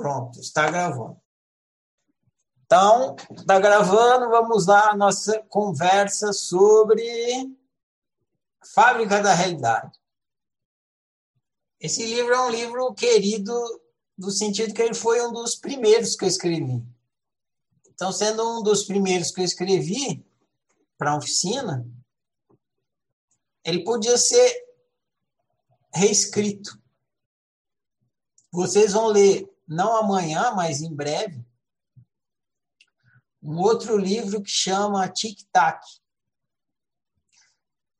Pronto, está gravando. Então, está gravando, vamos lá, nossa conversa sobre Fábrica da Realidade. Esse livro é um livro querido no sentido que ele foi um dos primeiros que eu escrevi. Então, sendo um dos primeiros que eu escrevi para a oficina, ele podia ser reescrito. Vocês vão ler, não amanhã, mas em breve, um outro livro que chama Tic Tac.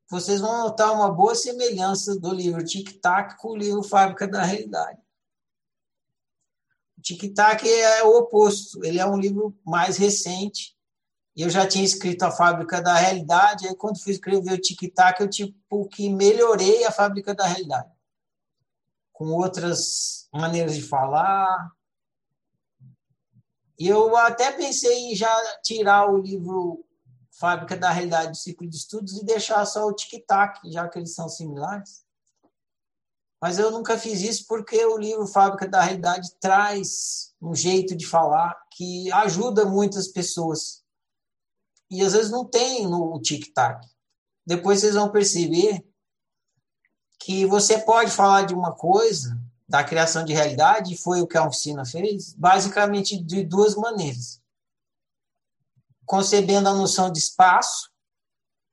Vocês vão notar uma boa semelhança do livro Tic Tac com o livro Fábrica da Realidade. Tic Tac é o oposto, ele é um livro mais recente. Eu já tinha escrito a Fábrica da Realidade, aí quando fui escrever o Tic Tac, eu tipo que melhorei a Fábrica da Realidade com outras maneiras de falar. Eu até pensei em já tirar o livro Fábrica da Realidade do Ciclo de Estudos e deixar só o tic-tac, já que eles são similares. Mas eu nunca fiz isso porque o livro Fábrica da Realidade traz um jeito de falar que ajuda muitas pessoas. E às vezes não tem no tic-tac. Depois vocês vão perceber que você pode falar de uma coisa, da criação de realidade, foi o que a oficina fez, basicamente de duas maneiras. Concebendo a noção de espaço,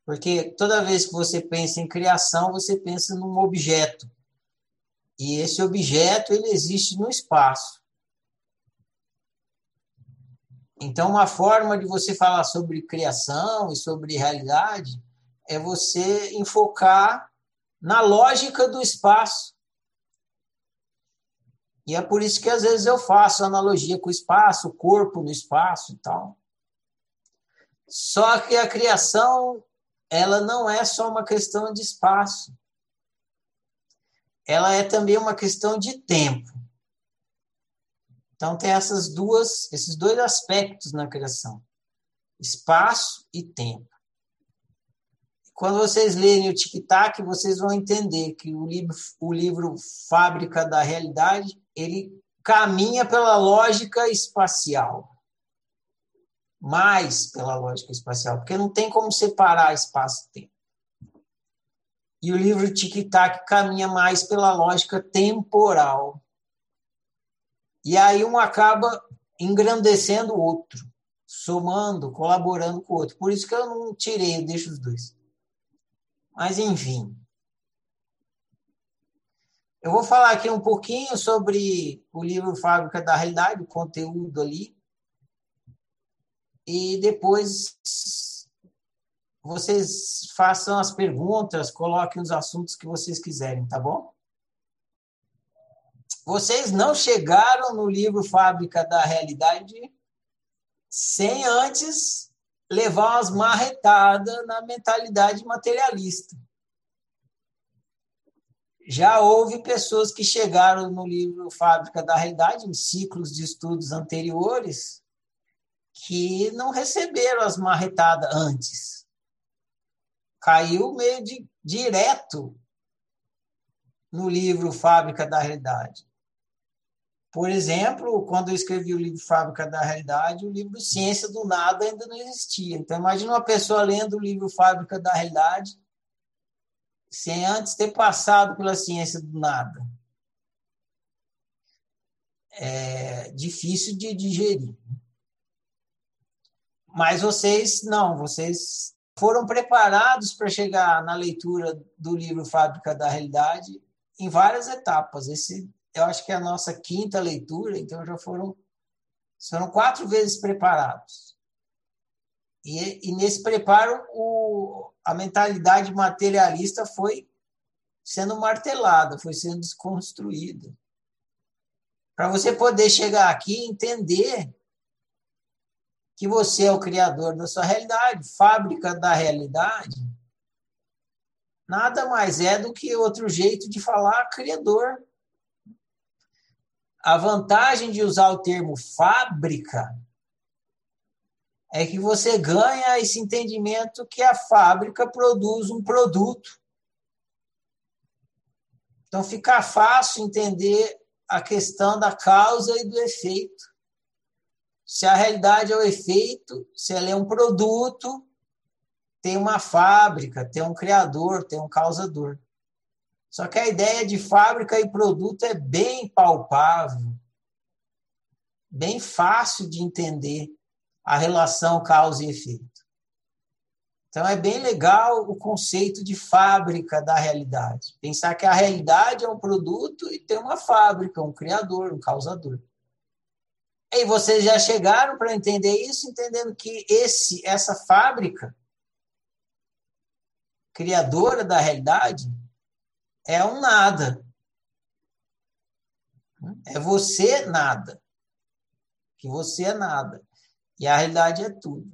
porque toda vez que você pensa em criação, você pensa num objeto. E esse objeto ele existe no espaço. Então, uma forma de você falar sobre criação e sobre realidade é você enfocar na lógica do espaço. E é por isso que às vezes eu faço analogia com o espaço, o corpo no espaço e tal. Só que a criação, ela não é só uma questão de espaço. Ela é também uma questão de tempo. Então tem essas duas, esses dois aspectos na criação: espaço e tempo. Quando vocês lerem o Tic Tac, vocês vão entender que o livro, o livro Fábrica da Realidade ele caminha pela lógica espacial. Mais pela lógica espacial, porque não tem como separar espaço e tempo. E o livro Tic Tac caminha mais pela lógica temporal. E aí um acaba engrandecendo o outro, somando, colaborando com o outro. Por isso que eu não tirei, eu deixo os dois. Mas, enfim. Eu vou falar aqui um pouquinho sobre o livro Fábrica da Realidade, o conteúdo ali. E depois vocês façam as perguntas, coloquem os assuntos que vocês quiserem, tá bom? Vocês não chegaram no livro Fábrica da Realidade sem antes levar umas marretadas na mentalidade materialista. Já houve pessoas que chegaram no livro Fábrica da Realidade, em ciclos de estudos anteriores, que não receberam as marretadas antes. Caiu meio de, direto no livro Fábrica da Realidade. Por exemplo, quando eu escrevi o livro Fábrica da Realidade, o livro Ciência do Nada ainda não existia. Então, imagine uma pessoa lendo o livro Fábrica da Realidade sem antes ter passado pela ciência do nada. É difícil de digerir. Mas vocês não, vocês foram preparados para chegar na leitura do livro Fábrica da Realidade em várias etapas. Esse eu acho que é a nossa quinta leitura, então já foram, foram quatro vezes preparados. E, e nesse preparo, o, a mentalidade materialista foi sendo martelada, foi sendo desconstruída. Para você poder chegar aqui e entender que você é o criador da sua realidade, fábrica da realidade, nada mais é do que outro jeito de falar criador a vantagem de usar o termo fábrica é que você ganha esse entendimento que a fábrica produz um produto. Então fica fácil entender a questão da causa e do efeito. Se a realidade é o efeito, se ela é um produto, tem uma fábrica, tem um criador, tem um causador. Só que a ideia de fábrica e produto é bem palpável, bem fácil de entender a relação causa e efeito. Então é bem legal o conceito de fábrica da realidade. Pensar que a realidade é um produto e tem uma fábrica, um criador, um causador. E vocês já chegaram para entender isso, entendendo que esse, essa fábrica criadora da realidade é um nada. É você nada. Que você é nada. E a realidade é tudo.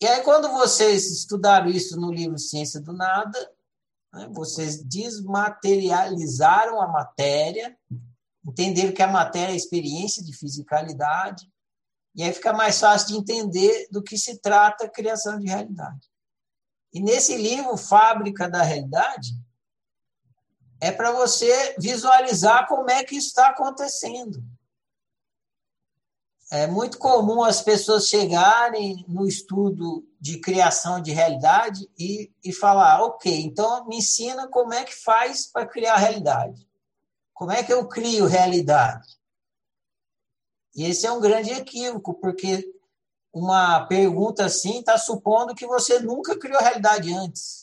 E aí, quando vocês estudaram isso no livro Ciência do Nada, né, vocês desmaterializaram a matéria, entenderam que a matéria é experiência de fisicalidade, e aí fica mais fácil de entender do que se trata a criação de realidade. E nesse livro, Fábrica da Realidade, é para você visualizar como é que está acontecendo. É muito comum as pessoas chegarem no estudo de criação de realidade e, e falar, ok, então me ensina como é que faz para criar realidade. Como é que eu crio realidade? E esse é um grande equívoco, porque uma pergunta assim está supondo que você nunca criou realidade antes.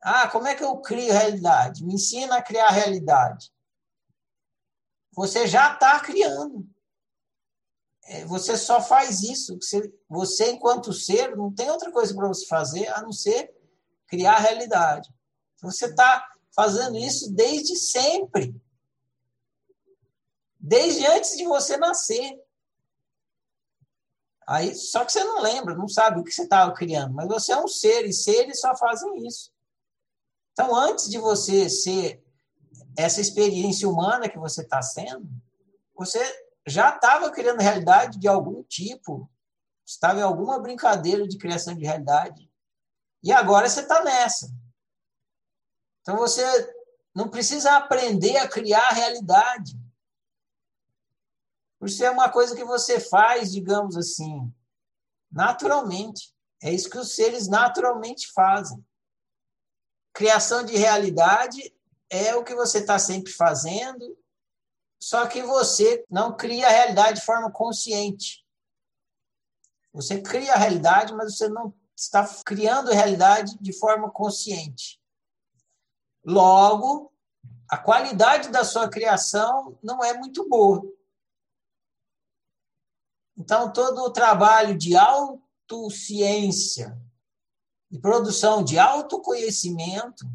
Ah, como é que eu crio realidade? Me ensina a criar realidade. Você já está criando. É, você só faz isso. Você, enquanto ser, não tem outra coisa para você fazer a não ser criar realidade. Você está fazendo isso desde sempre. Desde antes de você nascer. Aí, só que você não lembra, não sabe o que você estava criando, mas você é um ser, e seres só fazem isso. Então, antes de você ser essa experiência humana que você está sendo, você já estava criando realidade de algum tipo, estava em alguma brincadeira de criação de realidade, e agora você está nessa. Então você não precisa aprender a criar realidade. Isso é uma coisa que você faz, digamos assim, naturalmente. É isso que os seres naturalmente fazem. Criação de realidade é o que você está sempre fazendo, só que você não cria a realidade de forma consciente. Você cria a realidade, mas você não está criando a realidade de forma consciente. Logo, a qualidade da sua criação não é muito boa. Então, todo o trabalho de autociência e produção de autoconhecimento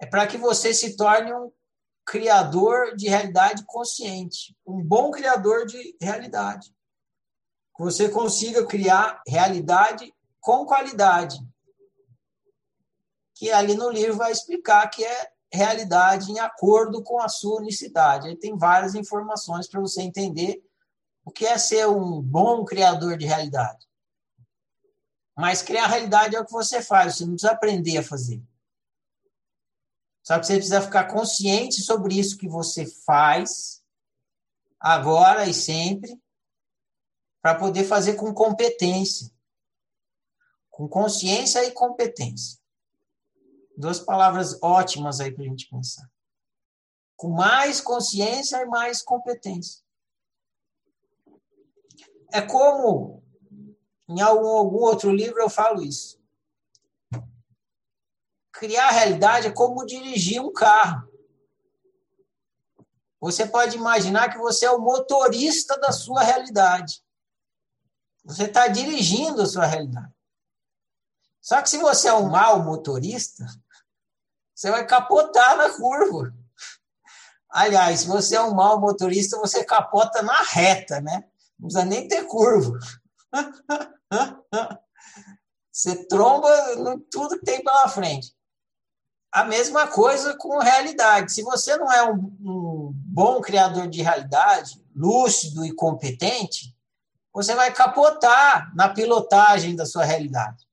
é para que você se torne um criador de realidade consciente, um bom criador de realidade. Que você consiga criar realidade com qualidade. Que ali no livro vai explicar que é realidade em acordo com a sua unicidade. Aí tem várias informações para você entender o que é ser um bom criador de realidade. Mas criar realidade é o que você faz, você não precisa aprender a fazer. Só que você precisa ficar consciente sobre isso que você faz, agora e sempre, para poder fazer com competência. Com consciência e competência. Duas palavras ótimas aí para a gente pensar. Com mais consciência e mais competência. É como, em algum, algum outro livro eu falo isso criar a realidade é como dirigir um carro. Você pode imaginar que você é o motorista da sua realidade. Você está dirigindo a sua realidade. Só que se você é um mau motorista, você vai capotar na curva. Aliás, se você é um mau motorista, você capota na reta, né? Não precisa nem ter curva. Você tromba em tudo que tem pela frente. A mesma coisa com realidade. Se você não é um, um bom criador de realidade, lúcido e competente, você vai capotar na pilotagem da sua realidade.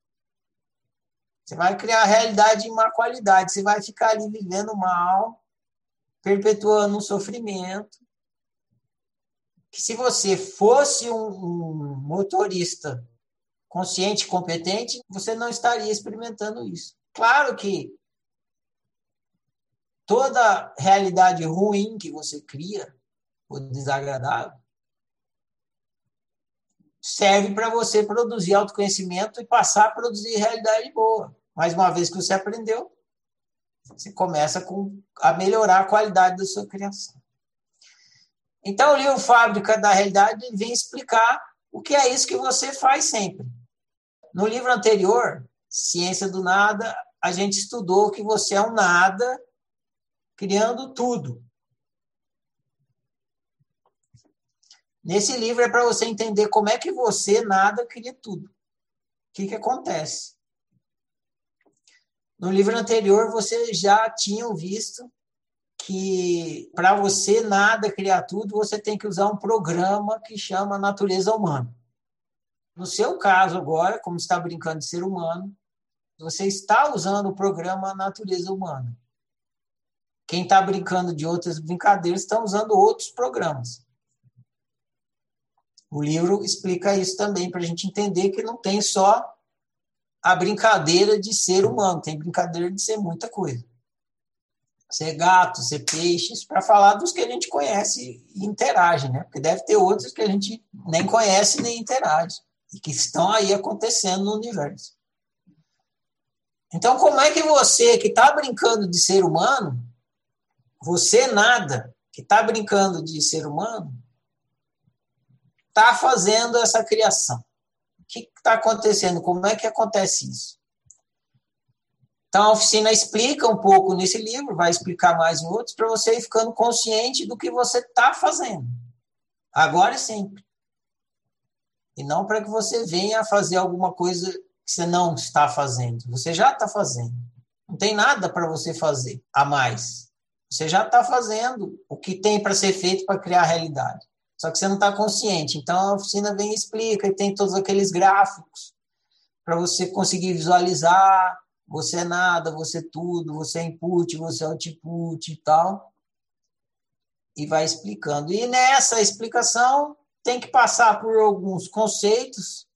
Você vai criar realidade de má qualidade. Você vai ficar ali vivendo mal, perpetuando um sofrimento. Que se você fosse um, um motorista consciente, competente, você não estaria experimentando isso. Claro que toda realidade ruim que você cria, ou desagradável, serve para você produzir autoconhecimento e passar a produzir realidade boa. Mais uma vez que você aprendeu, você começa com, a melhorar a qualidade da sua criação. Então, o livro Fábrica da Realidade vem explicar o que é isso que você faz sempre. No livro anterior, Ciência do Nada, a gente estudou que você é um nada criando tudo. Nesse livro é para você entender como é que você nada cria tudo. O que, que acontece? No livro anterior, você já tinha visto que para você nada criar tudo, você tem que usar um programa que chama natureza humana. No seu caso agora, como está brincando de ser humano, você está usando o programa natureza humana. Quem está brincando de outras brincadeiras está usando outros programas. O livro explica isso também, para a gente entender que não tem só a brincadeira de ser humano, tem brincadeira de ser muita coisa. Ser gato, ser peixes, para falar dos que a gente conhece e interage, né? Porque deve ter outros que a gente nem conhece nem interage, e que estão aí acontecendo no universo. Então, como é que você, que está brincando de ser humano, você nada, que está brincando de ser humano, está fazendo essa criação? O que está acontecendo? Como é que acontece isso? Então, a oficina explica um pouco nesse livro, vai explicar mais em outros, para você ir ficando consciente do que você está fazendo. Agora e sempre. E não para que você venha fazer alguma coisa que você não está fazendo. Você já está fazendo. Não tem nada para você fazer a mais. Você já está fazendo o que tem para ser feito para criar a realidade. Só que você não está consciente. Então a oficina vem e explica, e tem todos aqueles gráficos para você conseguir visualizar. Você é nada, você é tudo, você é input, você é output e tal. E vai explicando. E nessa explicação tem que passar por alguns conceitos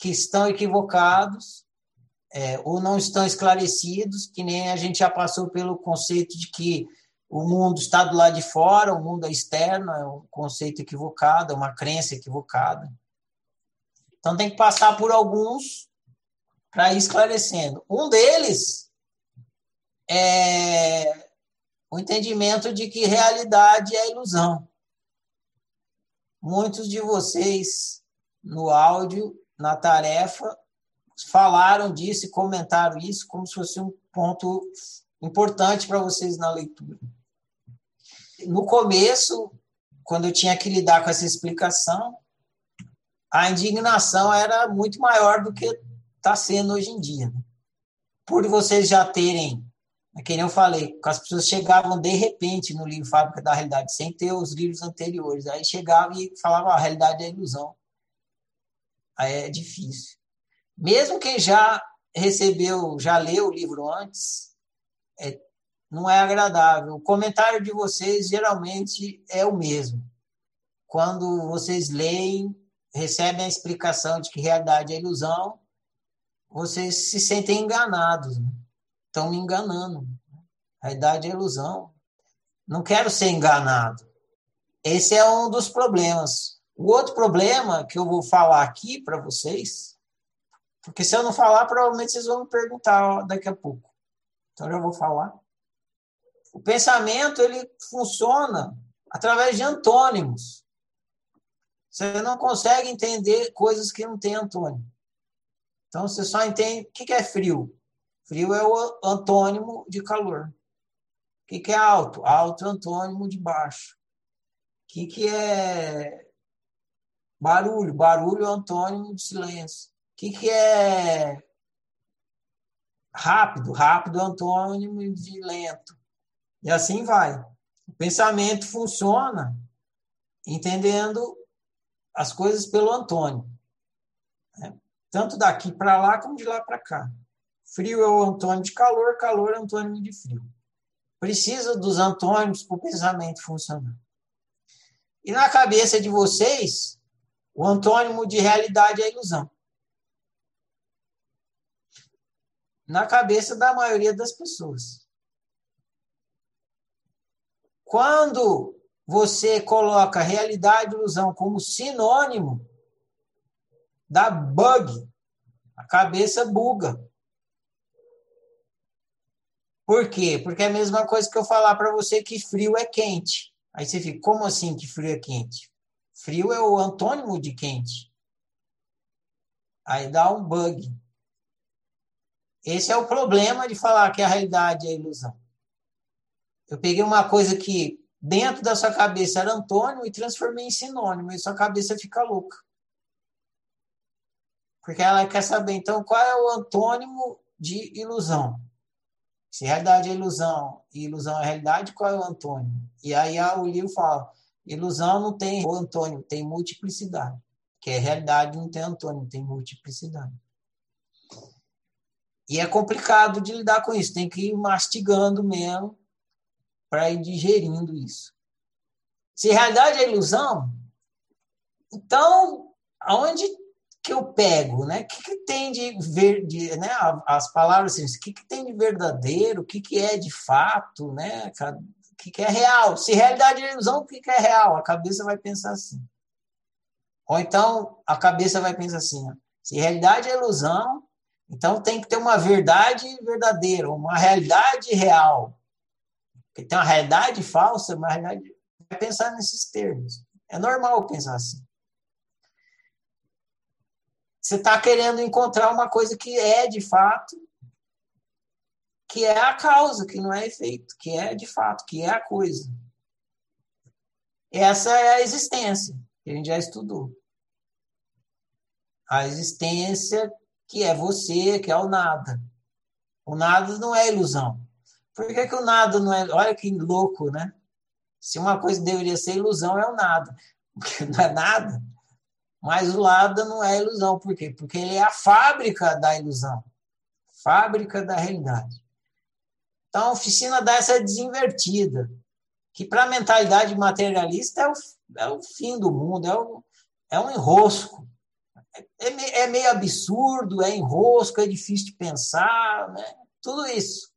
que estão equivocados é, ou não estão esclarecidos, que nem a gente já passou pelo conceito de que o mundo está do lado de fora, o mundo é externo, é um conceito equivocado, é uma crença equivocada. Então tem que passar por alguns para ir esclarecendo. Um deles é o entendimento de que realidade é ilusão. Muitos de vocês no áudio, na tarefa, falaram disso e comentaram isso como se fosse um ponto importante para vocês na leitura. No começo, quando eu tinha que lidar com essa explicação, a indignação era muito maior do que está sendo hoje em dia. Por vocês já terem, é que nem eu falei, as pessoas chegavam de repente no livro Fábrica da Realidade, sem ter os livros anteriores. Aí chegavam e falavam, ah, a realidade é ilusão. Aí é difícil. Mesmo quem já recebeu, já leu o livro antes, é, não é agradável. O comentário de vocês geralmente é o mesmo. Quando vocês leem, recebem a explicação de que realidade é ilusão, vocês se sentem enganados. Né? Estão me enganando. A realidade é ilusão. Não quero ser enganado. Esse é um dos problemas. O outro problema que eu vou falar aqui para vocês, porque se eu não falar, provavelmente vocês vão me perguntar daqui a pouco. Então eu já vou falar. O pensamento ele funciona através de antônimos. Você não consegue entender coisas que não têm antônimo. Então você só entende o que é frio. Frio é o antônimo de calor. O que é alto? Alto é antônimo de baixo. O que é barulho? Barulho é antônimo de silêncio. O que é rápido? Rápido é antônimo de lento. E assim vai. O pensamento funciona entendendo as coisas pelo Antônio. Né? Tanto daqui para lá como de lá para cá. Frio é o antônimo de calor, calor é o antônimo de frio. Precisa dos antônimos para o pensamento funcionar. E na cabeça de vocês, o antônimo de realidade é ilusão. Na cabeça da maioria das pessoas. Quando você coloca realidade e ilusão como sinônimo, dá bug. A cabeça buga. Por quê? Porque é a mesma coisa que eu falar para você que frio é quente. Aí você fica, como assim que frio é quente? Frio é o antônimo de quente. Aí dá um bug. Esse é o problema de falar que a realidade é ilusão. Eu peguei uma coisa que dentro da sua cabeça era antônimo e transformei em sinônimo, e sua cabeça fica louca. Porque ela quer saber, então, qual é o antônimo de ilusão? Se realidade é ilusão e ilusão é realidade, qual é o antônimo? E aí o livro fala, ilusão não tem o antônimo, tem multiplicidade. Que é realidade não tem antônimo, tem multiplicidade. E é complicado de lidar com isso, tem que ir mastigando mesmo para ir digerindo isso. Se realidade é ilusão, então aonde que eu pego, né? O que, que tem de ver, de, né? As palavras assim, o que, que tem de verdadeiro, o que, que é de fato, né? O que, que é real? Se realidade é ilusão, o que, que é real? A cabeça vai pensar assim. Ou então a cabeça vai pensar assim: ó, se realidade é ilusão, então tem que ter uma verdade verdadeira, uma realidade real. Porque tem uma realidade falsa, uma realidade. Vai pensar nesses termos. É normal pensar assim. Você está querendo encontrar uma coisa que é de fato, que é a causa, que não é efeito, que é de fato, que é a coisa. Essa é a existência, que a gente já estudou. A existência que é você, que é o nada. O nada não é ilusão. Por que, que o nada não é. Olha que louco, né? Se uma coisa deveria ser ilusão, é o nada. Porque não é nada. Mas o nada não é ilusão. Por quê? Porque ele é a fábrica da ilusão. Fábrica da realidade. Então, a oficina dá essa desinvertida. Que para a mentalidade materialista é o, é o fim do mundo, é, o, é um enrosco. É, é meio absurdo, é enrosco, é difícil de pensar, né? tudo isso.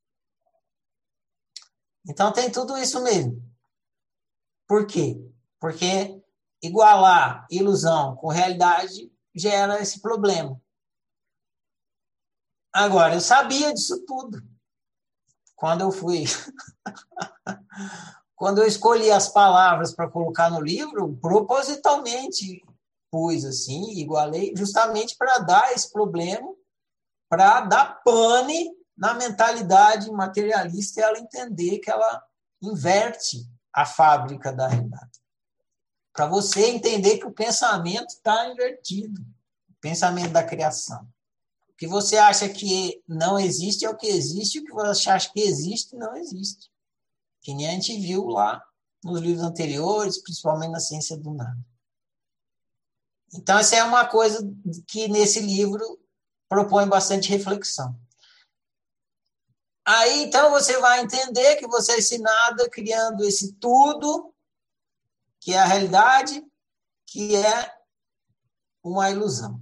Então tem tudo isso mesmo. Por quê? Porque igualar ilusão com realidade gera esse problema. Agora, eu sabia disso tudo. Quando eu fui. Quando eu escolhi as palavras para colocar no livro, propositalmente pus assim, igualei, justamente para dar esse problema, para dar pane na mentalidade materialista e ela entender que ela inverte a fábrica da realidade. Para você entender que o pensamento está invertido, o pensamento da criação. O que você acha que não existe é o que existe, o que você acha que existe não existe. Que nem a gente viu lá nos livros anteriores, principalmente na ciência do nada. Então, essa é uma coisa que nesse livro propõe bastante reflexão. Aí então você vai entender que você é ensinado criando esse tudo, que é a realidade, que é uma ilusão.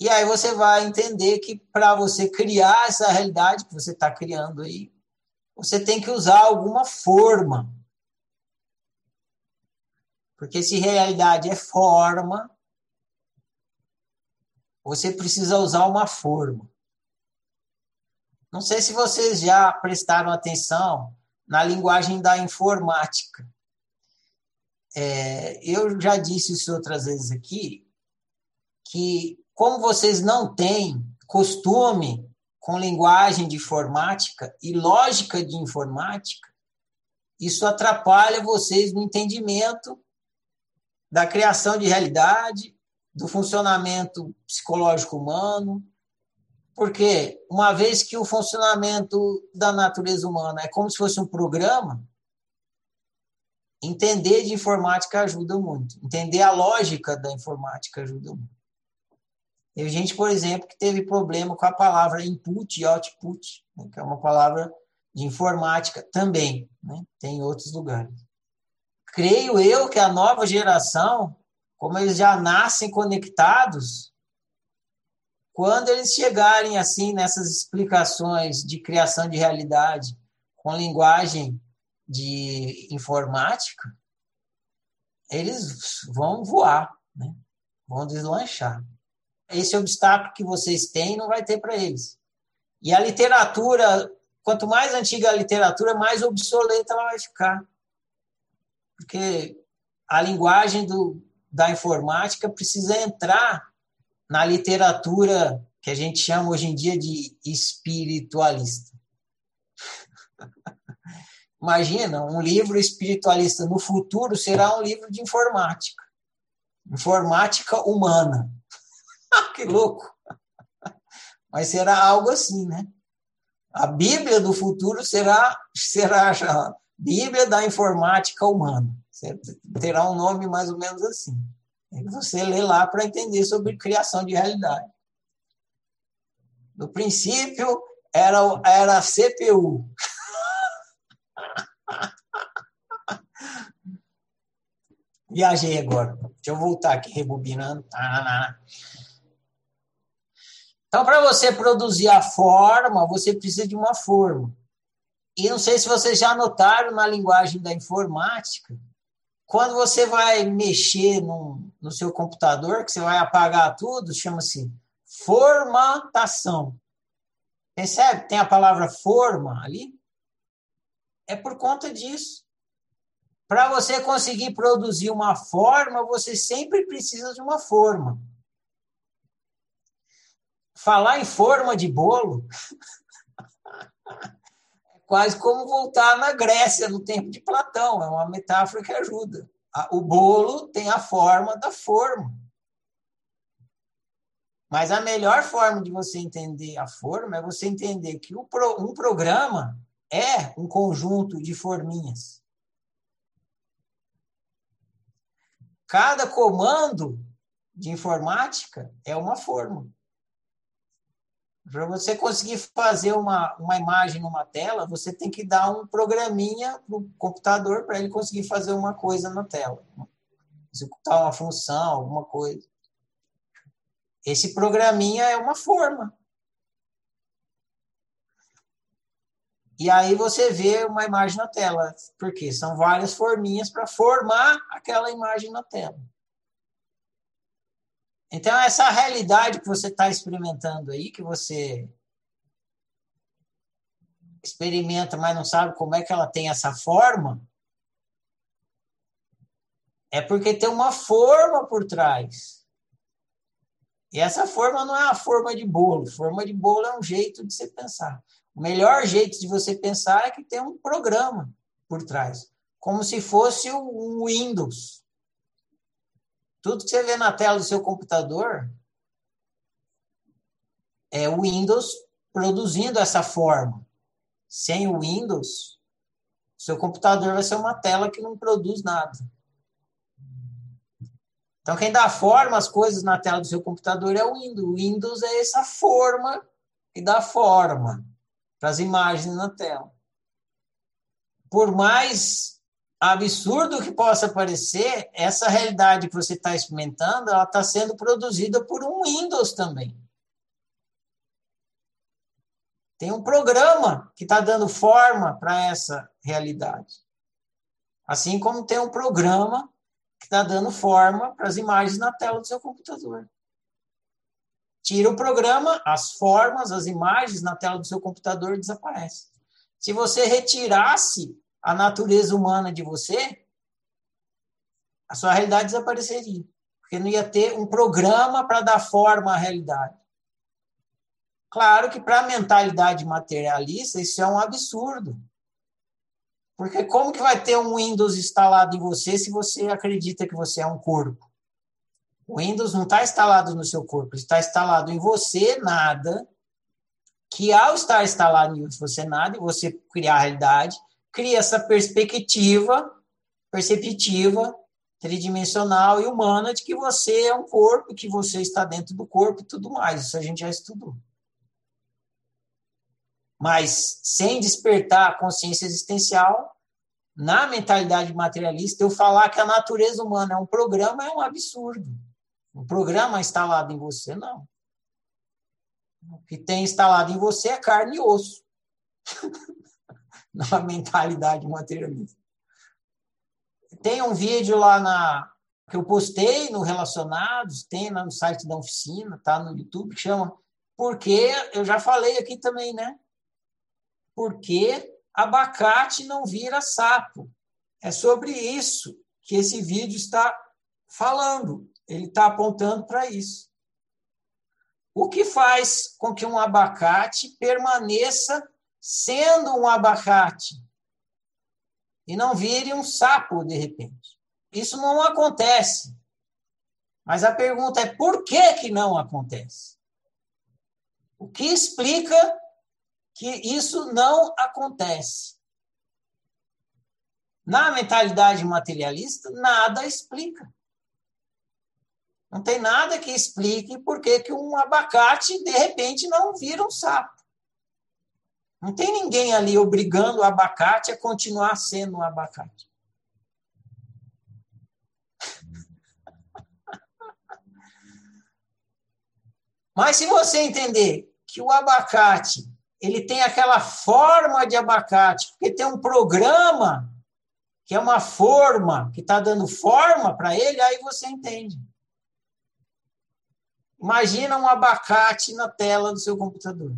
E aí você vai entender que para você criar essa realidade que você está criando aí, você tem que usar alguma forma. Porque se realidade é forma, você precisa usar uma forma. Não sei se vocês já prestaram atenção na linguagem da informática. É, eu já disse isso outras vezes aqui, que como vocês não têm costume com linguagem de informática e lógica de informática, isso atrapalha vocês no entendimento da criação de realidade, do funcionamento psicológico humano, porque uma vez que o funcionamento da natureza humana é como se fosse um programa, entender de informática ajuda muito. Entender a lógica da informática ajuda muito. Teve gente, por exemplo, que teve problema com a palavra input e output, né, que é uma palavra de informática também, né? tem em outros lugares. Creio eu que a nova geração, como eles já nascem conectados, quando eles chegarem assim nessas explicações de criação de realidade com linguagem de informática, eles vão voar, né? vão deslanchar esse obstáculo que vocês têm não vai ter para eles. E a literatura, quanto mais antiga a literatura, mais obsoleta ela vai ficar. Porque a linguagem do, da informática precisa entrar na literatura que a gente chama hoje em dia de espiritualista. Imagina, um livro espiritualista no futuro será um livro de informática. Informática humana. que louco! Mas será algo assim, né? A Bíblia do futuro será, será a Bíblia da informática humana. Terá um nome mais ou menos assim. Você lê lá para entender sobre criação de realidade. No princípio, era, era a CPU. Viajei agora. Deixa eu voltar aqui, rebobinando. Então, para você produzir a forma, você precisa de uma forma. E não sei se vocês já notaram na linguagem da informática, quando você vai mexer no, no seu computador, que você vai apagar tudo, chama-se formatação. Percebe? Tem a palavra forma ali. É por conta disso. Para você conseguir produzir uma forma, você sempre precisa de uma forma. Falar em forma de bolo é quase como voltar na Grécia no tempo de Platão, é uma metáfora que ajuda. O bolo tem a forma da forma. Mas a melhor forma de você entender a forma é você entender que um programa é um conjunto de forminhas. Cada comando de informática é uma forma. Para você conseguir fazer uma, uma imagem numa tela, você tem que dar um programinha para o computador para ele conseguir fazer uma coisa na tela. Executar uma função, alguma coisa. Esse programinha é uma forma. E aí você vê uma imagem na tela, porque são várias forminhas para formar aquela imagem na tela. Então, essa realidade que você está experimentando aí, que você experimenta, mas não sabe como é que ela tem essa forma, é porque tem uma forma por trás. E essa forma não é a forma de bolo. Forma de bolo é um jeito de você pensar. O melhor jeito de você pensar é que tem um programa por trás, como se fosse um Windows. Tudo que você vê na tela do seu computador é o Windows produzindo essa forma. Sem o Windows, seu computador vai ser uma tela que não produz nada. Então, quem dá forma às coisas na tela do seu computador é o Windows. O Windows é essa forma que dá forma para as imagens na tela. Por mais absurdo que possa parecer, essa realidade que você está experimentando, ela está sendo produzida por um Windows também. Tem um programa que está dando forma para essa realidade. Assim como tem um programa que está dando forma para as imagens na tela do seu computador. Tira o programa, as formas, as imagens na tela do seu computador desaparecem. Se você retirasse a natureza humana de você, a sua realidade desapareceria. Porque não ia ter um programa para dar forma à realidade. Claro que para a mentalidade materialista isso é um absurdo. Porque como que vai ter um Windows instalado em você se você acredita que você é um corpo? O Windows não está instalado no seu corpo, está instalado em você, nada, que ao estar instalado em você, nada, e você criar a realidade, cria essa perspectiva, perceptiva, tridimensional e humana de que você é um corpo, que você está dentro do corpo e tudo mais. Isso a gente já estudou. Mas sem despertar a consciência existencial, na mentalidade materialista, eu falar que a natureza humana é um programa é um absurdo. Um programa instalado em você, não. O que tem instalado em você é carne e osso. na mentalidade materialista. Tem um vídeo lá na que eu postei no Relacionados, tem lá no site da oficina, tá no YouTube, que chama Porque eu já falei aqui também, né? Porque abacate não vira sapo. É sobre isso que esse vídeo está falando. Ele está apontando para isso. O que faz com que um abacate permaneça sendo um abacate e não vire um sapo de repente. Isso não acontece. Mas a pergunta é por que que não acontece? O que explica que isso não acontece? Na mentalidade materialista, nada explica. Não tem nada que explique por que, que um abacate, de repente, não vira um sapo. Não tem ninguém ali obrigando o abacate a continuar sendo um abacate. Mas se você entender que o abacate ele tem aquela forma de abacate, porque tem um programa que é uma forma que está dando forma para ele, aí você entende. Imagina um abacate na tela do seu computador.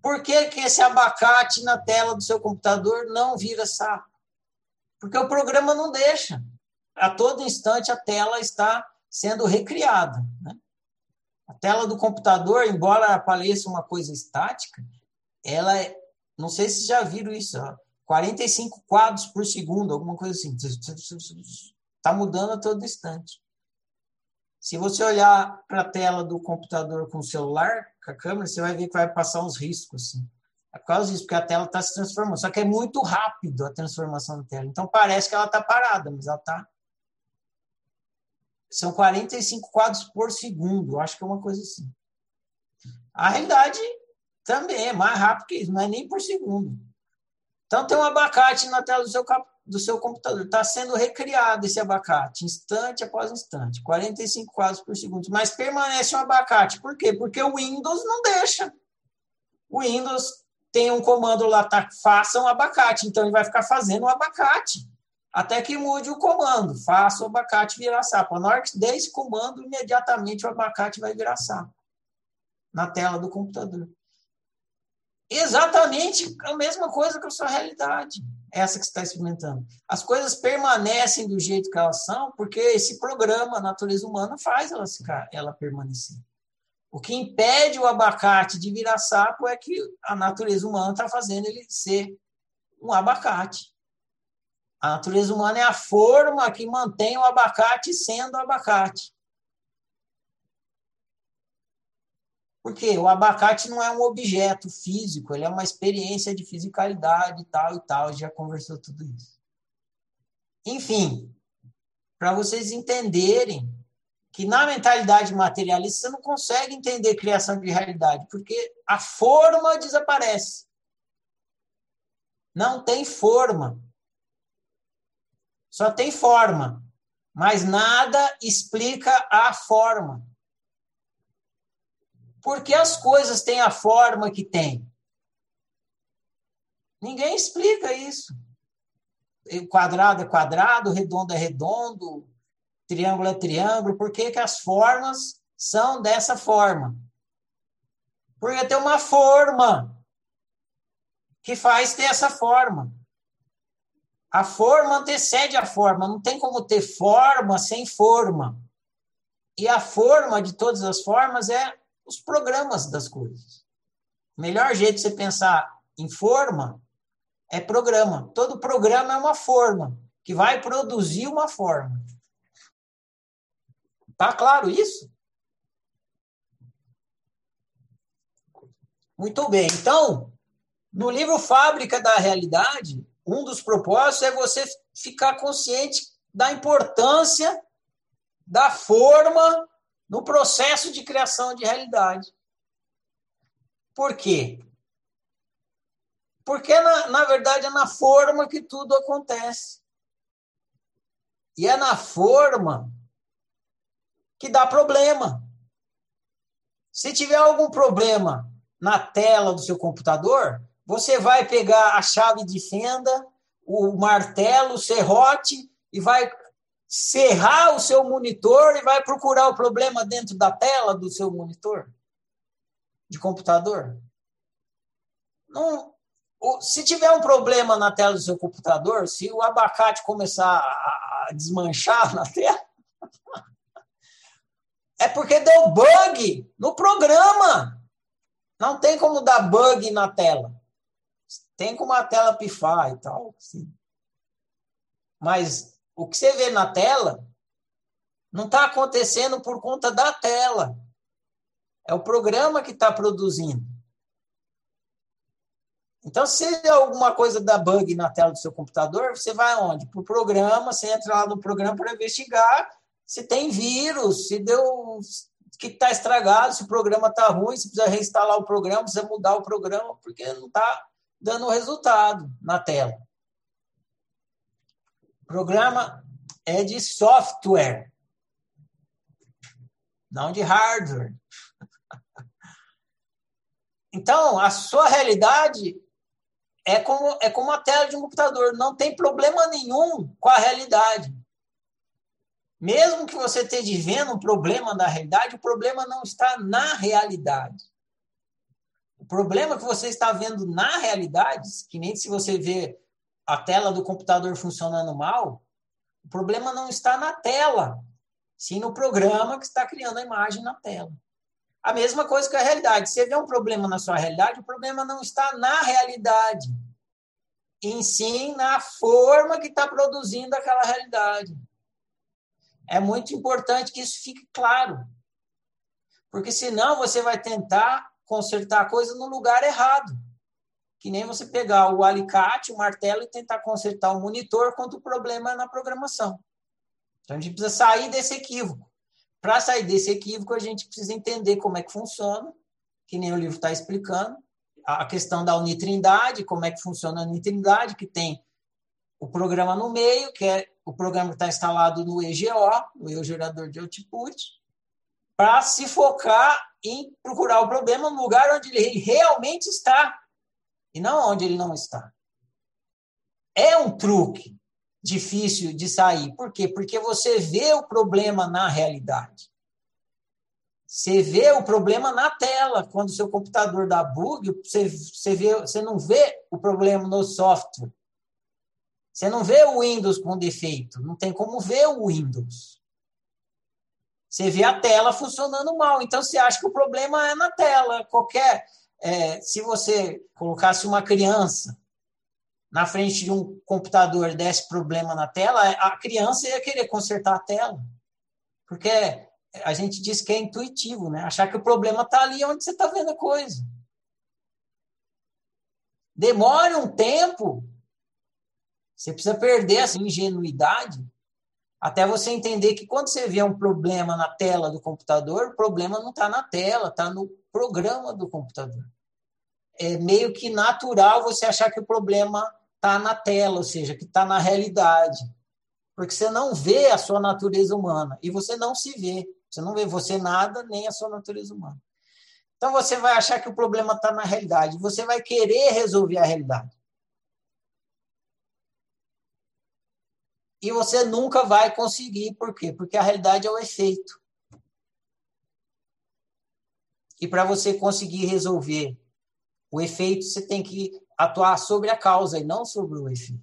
Por que, que esse abacate na tela do seu computador não vira sapo? Porque o programa não deixa. A todo instante a tela está sendo recriada. Né? A tela do computador, embora pareça uma coisa estática, ela é. Não sei se já viram isso, ó, 45 quadros por segundo, alguma coisa assim. Está mudando a todo instante. Se você olhar para a tela do computador com o celular, com a câmera, você vai ver que vai passar uns riscos. Assim. É por causa disso, porque a tela está se transformando. Só que é muito rápido a transformação da tela. Então parece que ela está parada, mas ela está. São 45 quadros por segundo. Acho que é uma coisa assim. A realidade também é mais rápido que isso, não é nem por segundo. Então tem um abacate na tela do seu, do seu computador. Está sendo recriado esse abacate, instante após instante, 45 quadros por segundo. Mas permanece um abacate. Por quê? Porque o Windows não deixa. O Windows tem um comando lá, tá, faça um abacate. Então ele vai ficar fazendo um abacate. Até que mude o comando, faça o abacate virar sapo. Na hora que der esse comando, imediatamente o abacate vai virar sapo. Na tela do computador. Exatamente a mesma coisa que a sua realidade essa que está experimentando. As coisas permanecem do jeito que elas são porque esse programa, a natureza humana, faz ela, ficar, ela permanecer. O que impede o abacate de virar sapo é que a natureza humana está fazendo ele ser um abacate. A natureza humana é a forma que mantém o abacate sendo abacate. Porque o abacate não é um objeto físico, ele é uma experiência de fisicalidade e tal e tal, já conversou tudo isso. Enfim, para vocês entenderem que na mentalidade materialista você não consegue entender criação de realidade, porque a forma desaparece. Não tem forma. Só tem forma, mas nada explica a forma. Por que as coisas têm a forma que têm? Ninguém explica isso. Quadrado é quadrado, redondo é redondo, triângulo é triângulo. Por que, que as formas são dessa forma? Porque tem uma forma que faz ter essa forma. A forma antecede a forma. Não tem como ter forma sem forma. E a forma de todas as formas é os programas das coisas. O melhor jeito de você pensar em forma é programa. Todo programa é uma forma que vai produzir uma forma. Tá claro isso? Muito bem. Então, no livro Fábrica da Realidade, um dos propósitos é você ficar consciente da importância da forma no processo de criação de realidade. Por quê? Porque, na, na verdade, é na forma que tudo acontece. E é na forma que dá problema. Se tiver algum problema na tela do seu computador, você vai pegar a chave de fenda, o martelo, o serrote e vai serrar o seu monitor e vai procurar o problema dentro da tela do seu monitor de computador. Não, se tiver um problema na tela do seu computador, se o abacate começar a desmanchar na tela, é porque deu bug no programa. Não tem como dar bug na tela. Tem como a tela pifar e tal. Assim. Mas o que você vê na tela não está acontecendo por conta da tela. É o programa que está produzindo. Então, se alguma coisa dá bug na tela do seu computador, você vai aonde? Para o programa, você entra lá no programa para investigar se tem vírus, se deu que está estragado, se o programa está ruim, se precisa reinstalar o programa, precisa mudar o programa, porque não está dando resultado na tela. Programa é de software, não de hardware. Então, a sua realidade é como, é como a tela de um computador, não tem problema nenhum com a realidade. Mesmo que você esteja vendo um problema da realidade, o problema não está na realidade. O problema que você está vendo na realidade, que nem se você vê a tela do computador funcionando mal, o problema não está na tela, sim no programa que está criando a imagem na tela. A mesma coisa que a realidade. Você vê um problema na sua realidade, o problema não está na realidade, em sim na forma que está produzindo aquela realidade. É muito importante que isso fique claro. Porque senão você vai tentar consertar a coisa no lugar errado. Que nem você pegar o alicate, o martelo e tentar consertar o monitor quando o problema é na programação. Então a gente precisa sair desse equívoco. Para sair desse equívoco, a gente precisa entender como é que funciona, que nem o livro está explicando, a questão da unitrindade, como é que funciona a unitrindade, que tem o programa no meio, que é o programa que está instalado no EGO, no gerador de output, para se focar em procurar o problema no lugar onde ele realmente está e não onde ele não está. É um truque difícil de sair. Por quê? Porque você vê o problema na realidade. Você vê o problema na tela. Quando o seu computador dá bug, você, você, vê, você não vê o problema no software. Você não vê o Windows com defeito, não tem como ver o Windows. Você vê a tela funcionando mal, então você acha que o problema é na tela. Qualquer, é, se você colocasse uma criança na frente de um computador e desse problema na tela, a criança ia querer consertar a tela, porque a gente diz que é intuitivo, né? Achar que o problema está ali onde você está vendo a coisa. Demore um tempo você precisa perder essa ingenuidade até você entender que quando você vê um problema na tela do computador, o problema não está na tela, está no programa do computador. É meio que natural você achar que o problema está na tela, ou seja, que está na realidade. Porque você não vê a sua natureza humana e você não se vê. Você não vê você nada, nem a sua natureza humana. Então você vai achar que o problema está na realidade. Você vai querer resolver a realidade. e você nunca vai conseguir. Por quê? Porque a realidade é o efeito. E para você conseguir resolver o efeito, você tem que atuar sobre a causa e não sobre o efeito.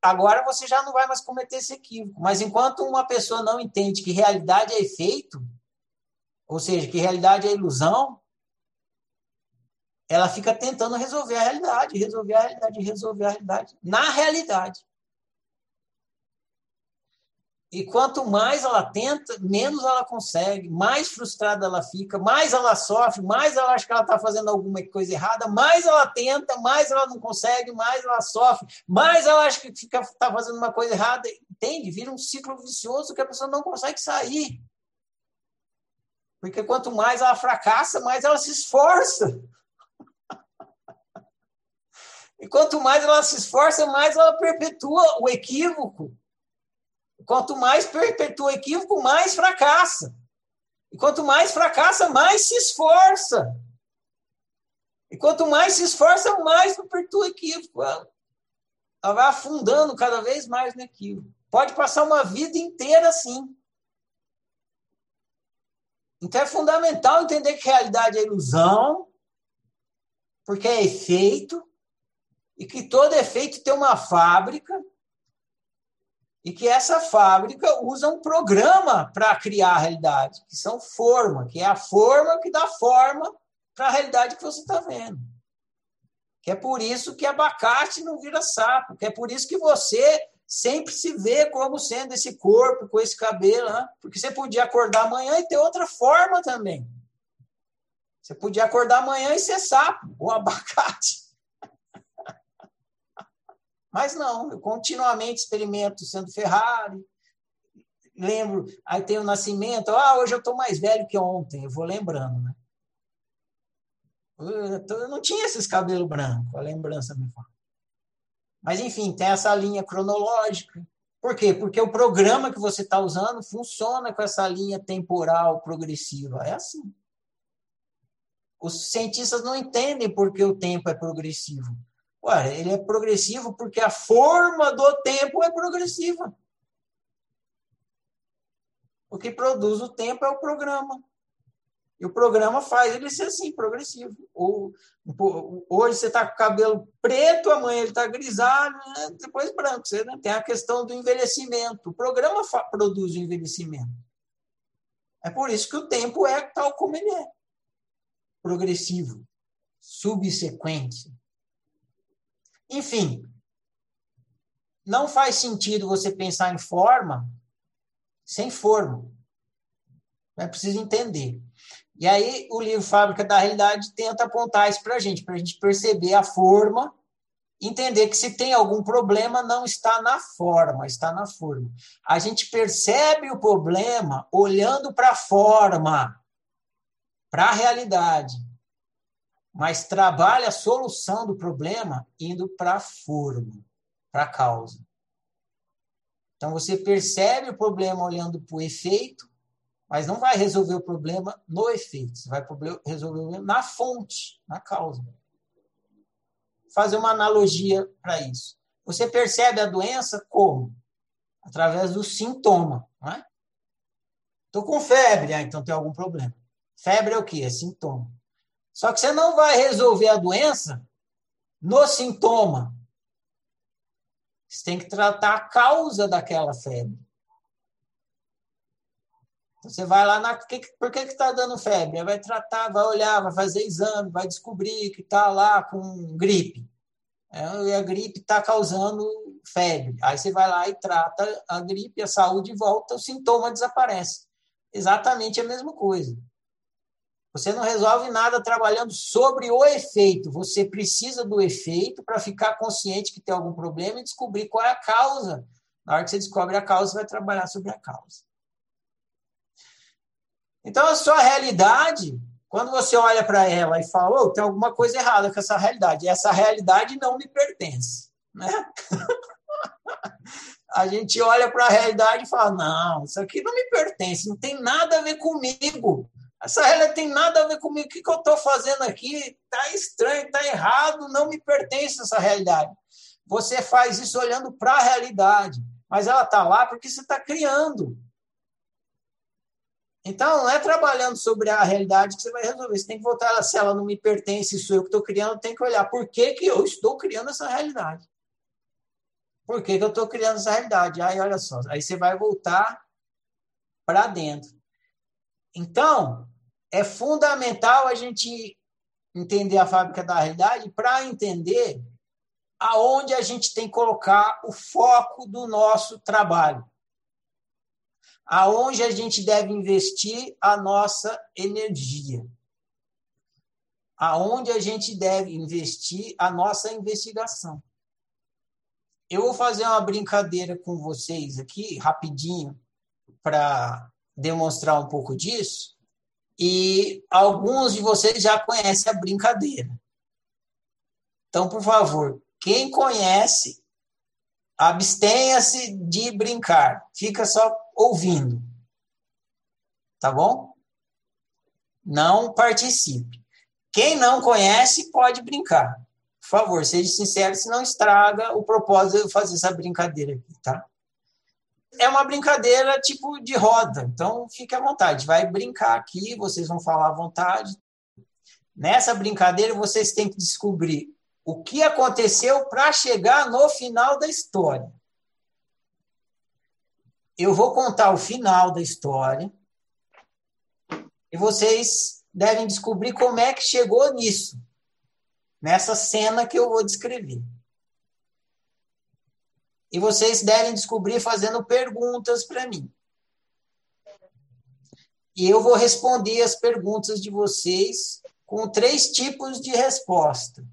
Agora você já não vai mais cometer esse equívoco. Mas enquanto uma pessoa não entende que realidade é efeito, ou seja, que realidade é ilusão, ela fica tentando resolver a realidade, resolver a realidade, resolver a realidade, na realidade. E quanto mais ela tenta, menos ela consegue, mais frustrada ela fica, mais ela sofre, mais ela acha que ela está fazendo alguma coisa errada, mais ela tenta, mais ela não consegue, mais ela sofre, mais ela acha que está fazendo uma coisa errada. entende, vira um ciclo vicioso que a pessoa não consegue sair. Porque quanto mais ela fracassa, mais ela se esforça. E quanto mais ela se esforça, mais ela perpetua o equívoco. Quanto mais perpetua o equívoco, mais fracassa. E quanto mais fracassa, mais se esforça. E quanto mais se esforça, mais perpetua o equívoco. Ela, ela vai afundando cada vez mais no equívoco. Pode passar uma vida inteira assim. Então é fundamental entender que realidade é ilusão, porque é efeito, e que todo efeito tem uma fábrica, e que essa fábrica usa um programa para criar a realidade, que são forma, que é a forma que dá forma para a realidade que você está vendo. Que é por isso que abacate não vira sapo, que é por isso que você sempre se vê como sendo esse corpo com esse cabelo, né? porque você podia acordar amanhã e ter outra forma também. Você podia acordar amanhã e ser sapo ou abacate. Mas não, eu continuamente experimento sendo Ferrari. Lembro, aí tem o nascimento, ah, hoje eu estou mais velho que ontem, eu vou lembrando, né? Eu não tinha esses cabelos brancos, a lembrança me fala. Mas, enfim, tem essa linha cronológica. Por quê? Porque o programa que você está usando funciona com essa linha temporal progressiva. É assim. Os cientistas não entendem por que o tempo é progressivo. Ué, ele é progressivo porque a forma do tempo é progressiva. O que produz o tempo é o programa. E o programa faz ele ser assim, progressivo. Ou, hoje você está com o cabelo preto, amanhã ele está grisalho, né? depois branco. Você né? tem a questão do envelhecimento. O programa produz o envelhecimento. É por isso que o tempo é tal como ele é. Progressivo, subsequente. Enfim, não faz sentido você pensar em forma sem forma. É preciso entender. E aí o livro Fábrica da Realidade tenta apontar isso para a gente, para a gente perceber a forma, entender que se tem algum problema, não está na forma, está na forma. A gente percebe o problema olhando para a forma, para a realidade, mas trabalha a solução do problema indo para a forma, para a causa. Então você percebe o problema olhando para o efeito, mas não vai resolver o problema no efeito, você vai resolver o problema na fonte, na causa. Vou fazer uma analogia para isso. Você percebe a doença como? Através do sintoma, não é? Estou com febre, ah, então tem algum problema. Febre é o quê? É sintoma. Só que você não vai resolver a doença no sintoma. Você tem que tratar a causa daquela febre. Você vai lá na. Por que está dando febre? Vai tratar, vai olhar, vai fazer exame, vai descobrir que está lá com gripe. É, e a gripe está causando febre. Aí você vai lá e trata a gripe, a saúde volta, o sintoma desaparece. Exatamente a mesma coisa. Você não resolve nada trabalhando sobre o efeito. Você precisa do efeito para ficar consciente que tem algum problema e descobrir qual é a causa. Na hora que você descobre a causa, você vai trabalhar sobre a causa. Então, a sua realidade, quando você olha para ela e fala, oh, tem alguma coisa errada com essa realidade, essa realidade não me pertence. Né? a gente olha para a realidade e fala, não, isso aqui não me pertence, não tem nada a ver comigo. Essa realidade tem nada a ver comigo. O que, que eu estou fazendo aqui? Está estranho, está errado, não me pertence essa realidade. Você faz isso olhando para a realidade, mas ela está lá porque você está criando. Então, não é trabalhando sobre a realidade que você vai resolver. Você tem que voltar, se ela não me pertence, sou eu que estou criando, tem que olhar por que, que eu estou criando essa realidade. Por que, que eu estou criando essa realidade? Aí, olha só, aí você vai voltar para dentro. Então, é fundamental a gente entender a fábrica da realidade para entender aonde a gente tem que colocar o foco do nosso trabalho aonde a gente deve investir a nossa energia, aonde a gente deve investir a nossa investigação. Eu vou fazer uma brincadeira com vocês aqui, rapidinho, para demonstrar um pouco disso. E alguns de vocês já conhecem a brincadeira. Então, por favor, quem conhece, abstenha-se de brincar. Fica só ouvindo. Tá bom? Não participe. Quem não conhece, pode brincar. Por favor, seja sincero, senão estraga o propósito de fazer essa brincadeira aqui, tá? É uma brincadeira tipo de roda, então fique à vontade. Vai brincar aqui, vocês vão falar à vontade. Nessa brincadeira, vocês têm que descobrir o que aconteceu para chegar no final da história. Eu vou contar o final da história e vocês devem descobrir como é que chegou nisso, nessa cena que eu vou descrever. E vocês devem descobrir fazendo perguntas para mim. E eu vou responder as perguntas de vocês com três tipos de resposta.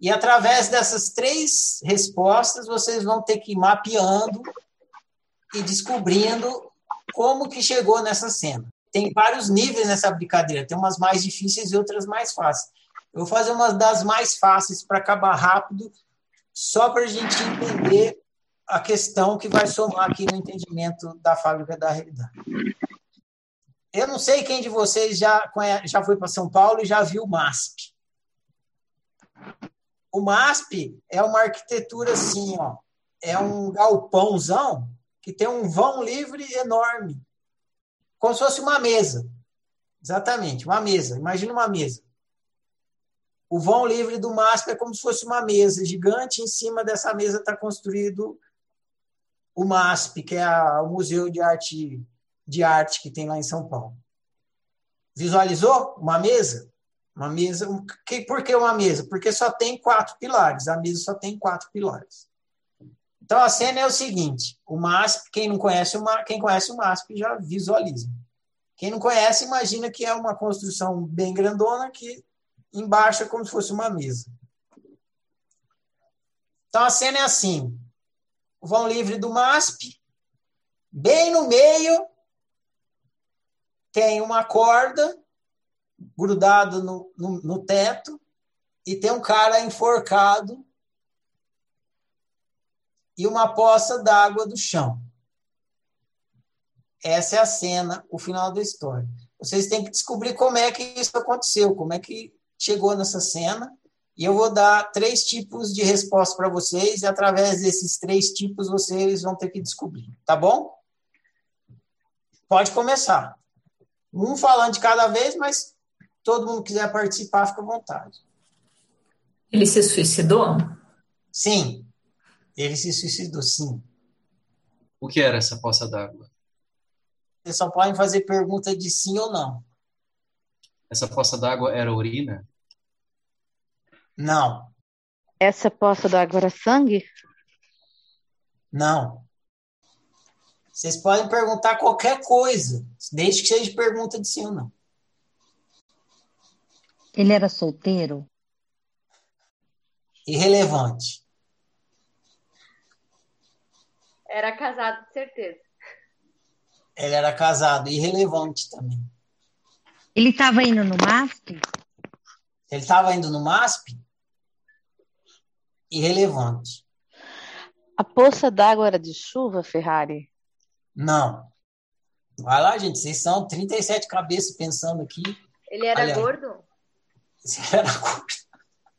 E através dessas três respostas, vocês vão ter que ir mapeando e descobrindo como que chegou nessa cena. Tem vários níveis nessa brincadeira, tem umas mais difíceis e outras mais fáceis. Eu vou fazer uma das mais fáceis para acabar rápido, só para a gente entender a questão que vai somar aqui no entendimento da fábrica da realidade. Eu não sei quem de vocês já, já foi para São Paulo e já viu o MASP. O MASP é uma arquitetura assim, ó, é um galpãozão que tem um vão livre enorme, como se fosse uma mesa. Exatamente, uma mesa. Imagina uma mesa. O vão livre do MASP é como se fosse uma mesa gigante. Em cima dessa mesa está construído o MASP, que é a, o Museu de Arte, de Arte que tem lá em São Paulo. Visualizou uma mesa? Uma mesa. Que, por que uma mesa? Porque só tem quatro pilares. A mesa só tem quatro pilares. Então a cena é o seguinte: o MASP, quem não conhece o MASP, quem conhece o MASP já visualiza. Quem não conhece, imagina que é uma construção bem grandona que embaixo é como se fosse uma mesa. Então a cena é assim: o vão livre do MASP, bem no meio tem uma corda grudado no, no, no teto e tem um cara enforcado e uma poça d'água do chão. Essa é a cena, o final da história. Vocês têm que descobrir como é que isso aconteceu, como é que chegou nessa cena. E eu vou dar três tipos de resposta para vocês, e através desses três tipos vocês vão ter que descobrir, tá bom? Pode começar. Um falando de cada vez, mas todo mundo quiser participar, fica à vontade. Ele se suicidou? Sim, ele se suicidou, sim. O que era essa poça d'água? Vocês só podem fazer pergunta de sim ou não. Essa poça d'água era urina? Não. Essa poça d'água era sangue? Não. Vocês podem perguntar qualquer coisa, desde que seja pergunta de sim ou não. Ele era solteiro? Irrelevante. Era casado, com certeza. Ele era casado, irrelevante também. Ele estava indo no MASP? Ele estava indo no MASP? Irrelevante. A poça d'água era de chuva, Ferrari? Não. Vai lá, gente. Vocês são 37 cabeças pensando aqui. Ele era Aliás, gordo? Se ele era gordo.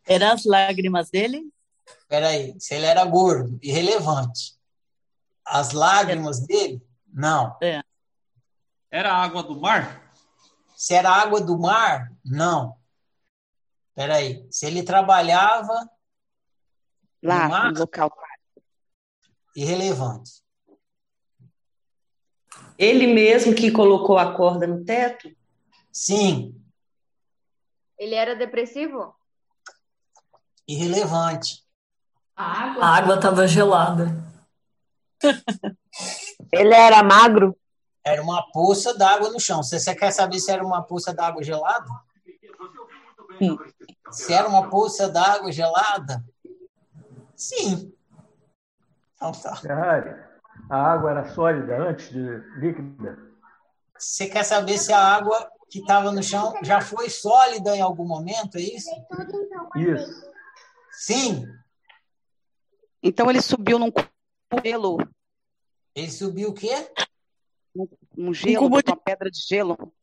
Eram as lágrimas dele? Peraí, se ele era gordo, irrelevante. As lágrimas é. dele? Não. É. Era água do mar? Se era água do mar? Não. Peraí, se ele trabalhava lá no, mar, no local irrelevante. Ele mesmo que colocou a corda no teto? Sim. Ele era depressivo? Irrelevante. A água estava gelada. Ele era magro? Era uma poça d'água no chão. Você, você quer saber se era uma poça d'água gelada? Sim. Se era uma poça d'água gelada, Sim. Então tá. Ferrari, a água era sólida antes de líquida? Você quer saber se a água que estava no chão já foi sólida em algum momento, é isso? Isso. Sim. Então ele subiu num gelo. Ele subiu o quê? Um gelo, cubo de- uma pedra de gelo.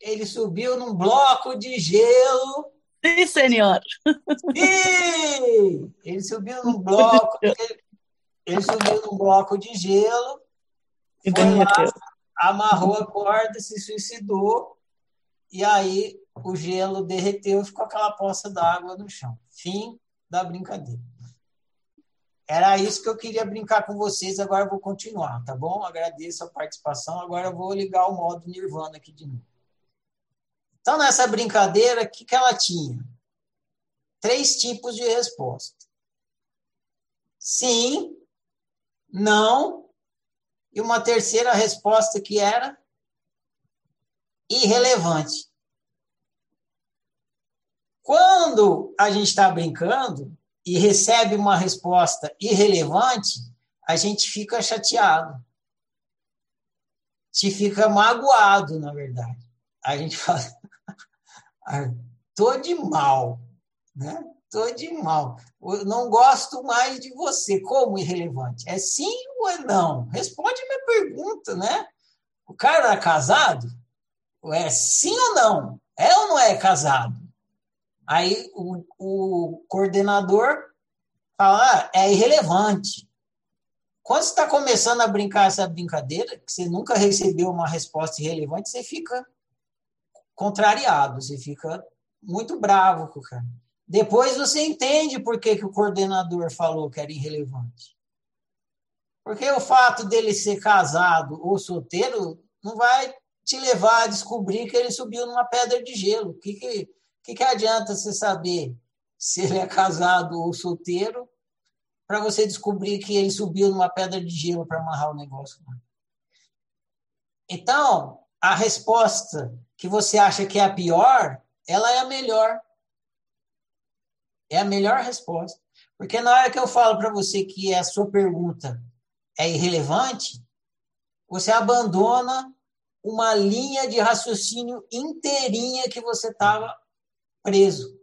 Ele subiu num bloco de gelo. Sim, senhor. Sim! Ele subiu num bloco. Ele, ele subiu num bloco de gelo. E Foi lá, derreteu. amarrou a corda, se suicidou. E aí o gelo derreteu e ficou aquela poça d'água no chão. Fim da brincadeira. Era isso que eu queria brincar com vocês, agora eu vou continuar, tá bom? Agradeço a participação, agora eu vou ligar o modo Nirvana aqui de novo. Então, nessa brincadeira, o que, que ela tinha? Três tipos de resposta. Sim, não, e uma terceira resposta que era irrelevante. Quando a gente está brincando e recebe uma resposta irrelevante, a gente fica chateado. Se fica magoado, na verdade. A gente fala, "Ah, tô de mal, né? Tô de mal. Eu não gosto mais de você. Como irrelevante? É sim ou é não? Responde a minha pergunta, né? O cara era casado? É sim ou não? É ou não é casado? Aí o, o coordenador fala, ah, é irrelevante. Quando você está começando a brincar essa brincadeira, que você nunca recebeu uma resposta irrelevante, você fica contrariado, você fica muito bravo com o cara. Depois você entende por que, que o coordenador falou que era irrelevante. Porque o fato dele ser casado ou solteiro não vai te levar a descobrir que ele subiu numa pedra de gelo. O que, que, que, que adianta você saber se ele é casado ou solteiro para você descobrir que ele subiu numa pedra de gelo para amarrar o negócio? Então, a resposta que você acha que é a pior, ela é a melhor. É a melhor resposta. Porque na hora que eu falo para você que a sua pergunta é irrelevante, você abandona uma linha de raciocínio inteirinha que você estava preso.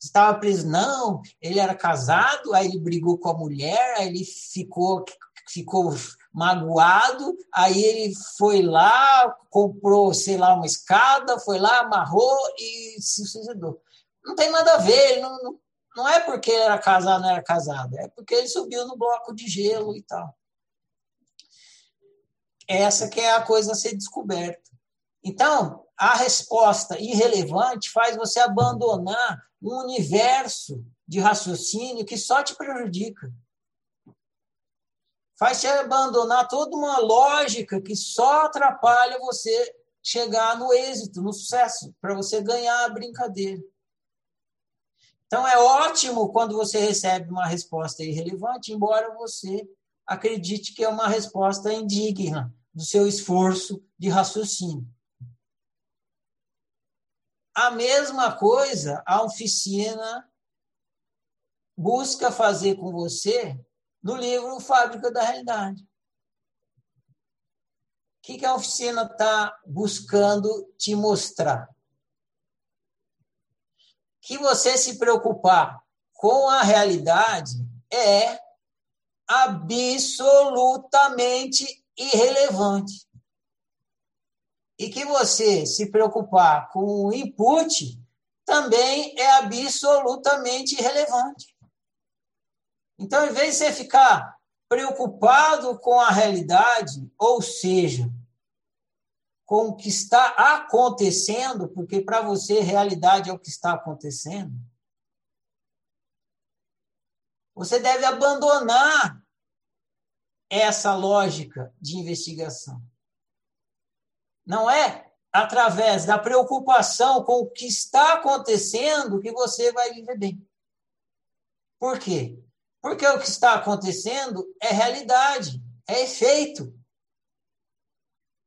Estava preso, não, ele era casado, aí ele brigou com a mulher, aí ele ficou, ficou magoado, aí ele foi lá, comprou, sei lá, uma escada, foi lá, amarrou e se suicidou. Não tem nada a ver, não, não, não é porque ele era casado não era casado, é porque ele subiu no bloco de gelo e tal. Essa que é a coisa a ser descoberta. Então, a resposta irrelevante faz você abandonar um universo de raciocínio que só te prejudica. Faz te abandonar toda uma lógica que só atrapalha você chegar no êxito, no sucesso, para você ganhar a brincadeira. Então, é ótimo quando você recebe uma resposta irrelevante, embora você acredite que é uma resposta indigna do seu esforço de raciocínio. A mesma coisa a oficina busca fazer com você no livro Fábrica da Realidade. O que, a oficina está buscando te mostrar? Que você se preocupar com a realidade é absolutamente irrelevante. E que você se preocupar com o input também é absolutamente irrelevante. Então, em vez de você ficar preocupado com a realidade, ou seja, com o que está acontecendo, porque para você realidade é o que está acontecendo, você deve abandonar essa lógica de investigação. Não é através da preocupação com o que está acontecendo que você vai viver bem. Por quê? Porque o que está acontecendo é realidade, é efeito.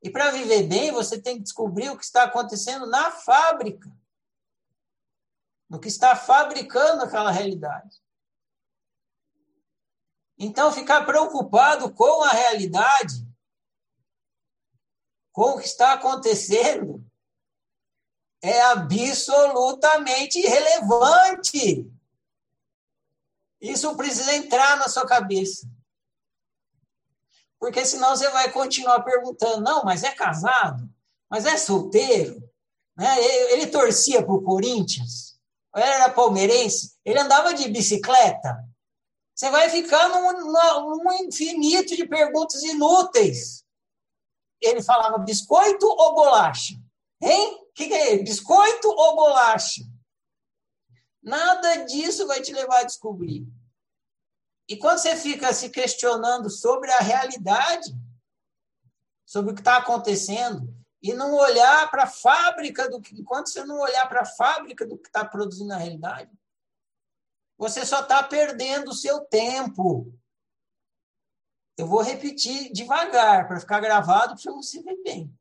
E para viver bem, você tem que descobrir o que está acontecendo na fábrica. No que está fabricando aquela realidade. Então, ficar preocupado com a realidade, com o que está acontecendo, é absolutamente irrelevante. Isso precisa entrar na sua cabeça. Porque senão você vai continuar perguntando: não, mas é casado? Mas é solteiro? Né? Ele, torcia para o Corinthians? Ele era palmeirense? Ele andava de bicicleta? Você vai ficar num, num infinito de perguntas inúteis. Ele falava biscoito ou bolacha? Hein? O que, que é? Biscoito ou bolacha? Nada disso vai te levar a descobrir. E quando você fica se questionando sobre a realidade, sobre o que está acontecendo, e não olhar para a fábrica do que. Enquanto você não olhar para a fábrica do que está produzindo na realidade, você só está perdendo o seu tempo. Eu vou repetir devagar para ficar gravado para você ver bem.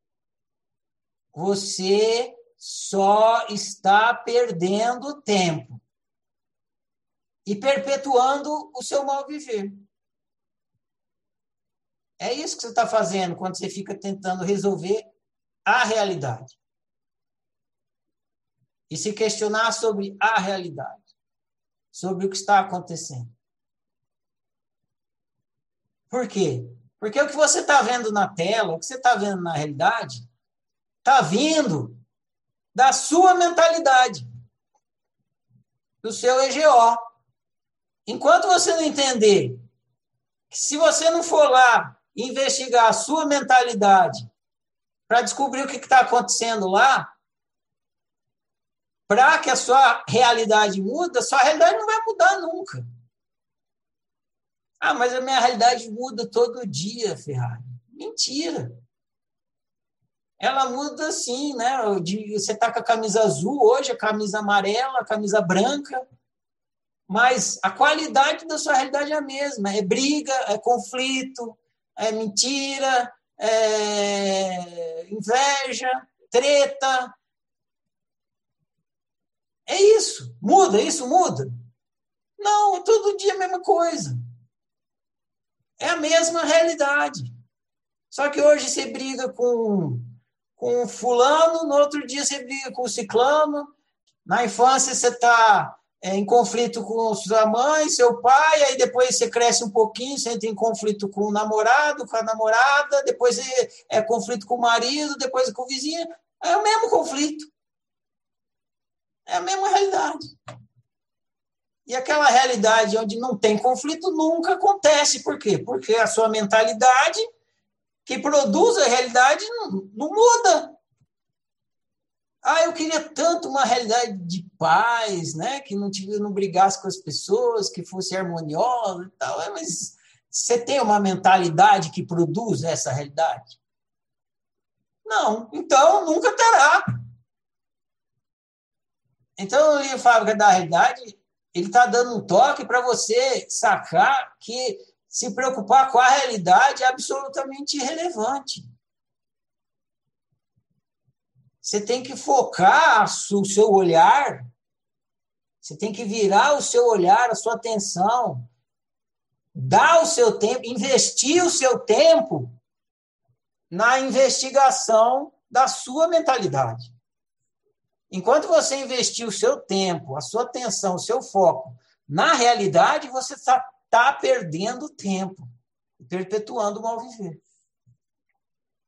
Você só está perdendo tempo e perpetuando o seu mal viver. É isso que você está fazendo quando você fica tentando resolver a realidade. E se questionar sobre a realidade, sobre o que está acontecendo. Por quê? Porque o que você está vendo na tela, o que você está vendo na realidade, está vindo da sua mentalidade, do seu EGO. Enquanto você não entender que se você não for lá investigar a sua mentalidade para descobrir o que está acontecendo lá, para que a sua realidade muda, sua realidade não vai mudar nunca. Ah, mas a minha realidade muda todo dia, Ferrari. Mentira. Ela muda assim, né? Você está com a camisa azul hoje, a camisa amarela, a camisa branca, mas a qualidade da sua realidade é a mesma. É briga, é conflito, é mentira, é, inveja, treta. É isso. Muda, isso muda? Não, é todo dia a mesma coisa. É a mesma realidade. Só que hoje você briga com, com fulano, no outro dia você briga com o ciclano. Na infância você está é, em conflito com sua mãe, seu pai, aí depois você cresce um pouquinho, você entra em conflito com o namorado, com a namorada, depois é, é conflito com o marido, depois com o vizinho. É o mesmo conflito. É a mesma realidade. E aquela realidade onde não tem conflito nunca acontece. Por quê? Porque a sua mentalidade que produz a realidade não, não muda. Ah, eu queria tanto uma realidade de paz, né? Que não, tive, não brigasse com as pessoas, que fosse harmoniosa e tal. É, mas você tem uma mentalidade que produz essa realidade? Não. Então, nunca terá. Então, livro Fábrica da Realidade, ele está dando um toque para você sacar que se preocupar com a realidade é absolutamente irrelevante. Você tem que focar o seu olhar, você tem que virar o seu olhar, a sua atenção, dar o seu tempo, investir o seu tempo na investigação da sua mentalidade. Enquanto você investir o seu tempo, a sua atenção, o seu foco na realidade, você está tá perdendo tempo, perpetuando o mal viver.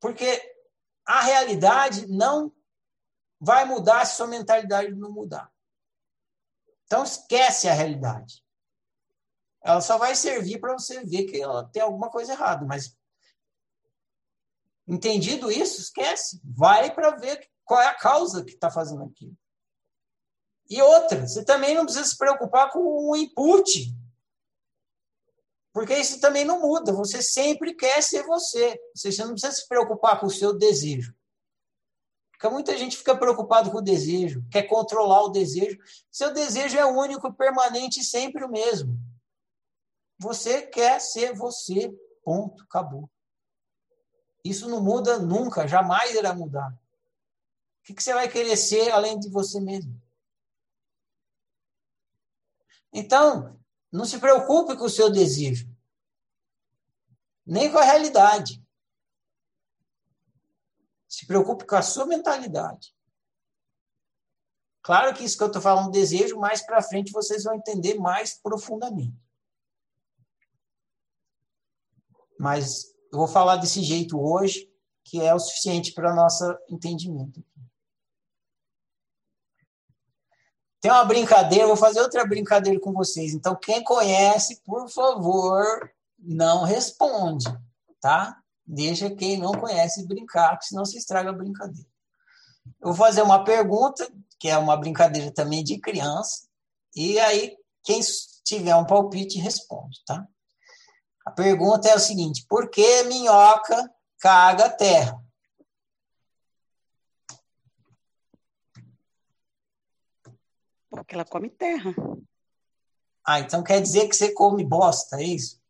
Porque a realidade não vai mudar se sua mentalidade não mudar. Então esquece a realidade. Ela só vai servir para você ver que ela tem alguma coisa errada, mas entendido isso, esquece. Vai para ver qual é a causa que está fazendo aquilo. E outra, você também não precisa se preocupar com o input. Porque isso também não muda. Você sempre quer ser você. Você não precisa se preocupar com o seu desejo. Porque muita gente fica preocupado com o desejo, quer controlar o desejo. Seu desejo é único, permanente e sempre o mesmo. Você quer ser você. Ponto. Acabou. Isso não muda nunca, jamais irá mudar. O que você vai querer ser além de você mesmo? Então, não se preocupe com o seu desejo. nem com a realidade. Se preocupe com a sua mentalidade. Claro que isso que eu estou falando, desejo, mais para frente vocês vão entender mais profundamente. Mas eu vou falar desse jeito hoje, que é o suficiente para nosso entendimento. Tem uma brincadeira, vou fazer outra brincadeira com vocês. Então, quem conhece, por favor, não responde, tá? Deixa quem não conhece brincar, que senão se estraga a brincadeira. Eu vou fazer uma pergunta, que é uma brincadeira também de criança, e aí quem tiver um palpite responde, tá? A pergunta é o seguinte: por que minhoca caga terra? Porque ela come terra. Ah, então quer dizer que você come bosta, é isso?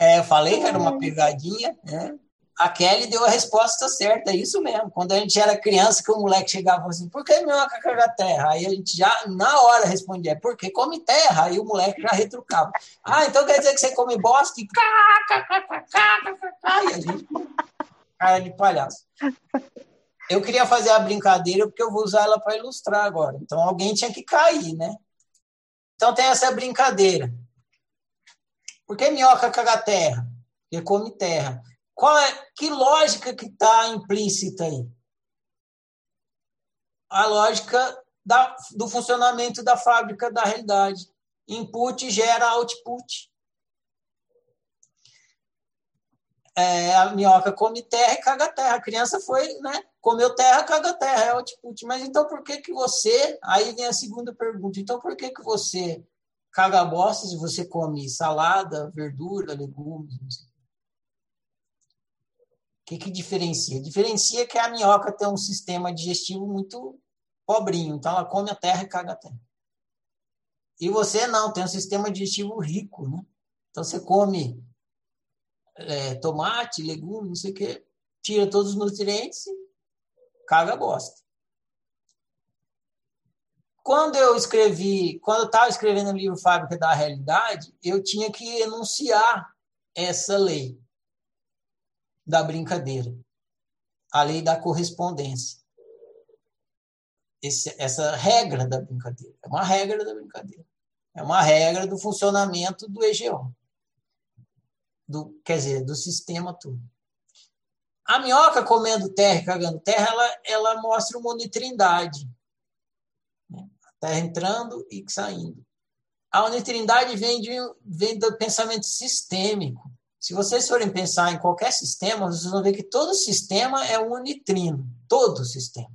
É, eu falei que era uma pegadinha, né? A Kelly deu a resposta certa, é isso mesmo. Quando a gente era criança, que o moleque chegava assim, por que minhoca caga terra? Aí a gente já, na hora, respondia, porque come terra. Aí o moleque já retrucava. Ah, então quer dizer que você come bosta e... E a gente... Cara de palhaço. Eu queria fazer a brincadeira porque eu vou usar ela para ilustrar agora. Então alguém tinha que cair, né? Então tem essa brincadeira. Por que minhoca caga terra? Porque come terra. Qual é, que lógica que está implícita aí? A lógica da, do funcionamento da fábrica da realidade. Input gera output. É, a minhoca come terra e caga terra. A criança foi, né? Comeu terra, caga terra, é output. Mas então por que que você... Aí vem a segunda pergunta. Então por que que você caga bosta se você come salada, verdura, legumes, não sei que, que diferencia? Diferencia que a minhoca tem um sistema digestivo muito pobrinho, então ela come a terra e caga a terra. E você não, tem um sistema digestivo rico, né? Então você come é, tomate, legume, não sei o quê, tira todos os nutrientes e caga a bosta. Quando eu escrevi, quando eu estava escrevendo o livro Fábrica da Realidade, eu tinha que enunciar essa lei da brincadeira, a lei da correspondência. Esse, essa regra da brincadeira. É uma regra da brincadeira. É uma regra do funcionamento do EGO. Do, quer dizer, do sistema todo. A minhoca comendo terra e cagando terra, ela, ela mostra uma unitrindade. Né? A terra entrando e saindo. A unitrindade vem, de, vem do pensamento sistêmico. Se vocês forem pensar em qualquer sistema, vocês vão ver que todo sistema é unitrino. Todo sistema.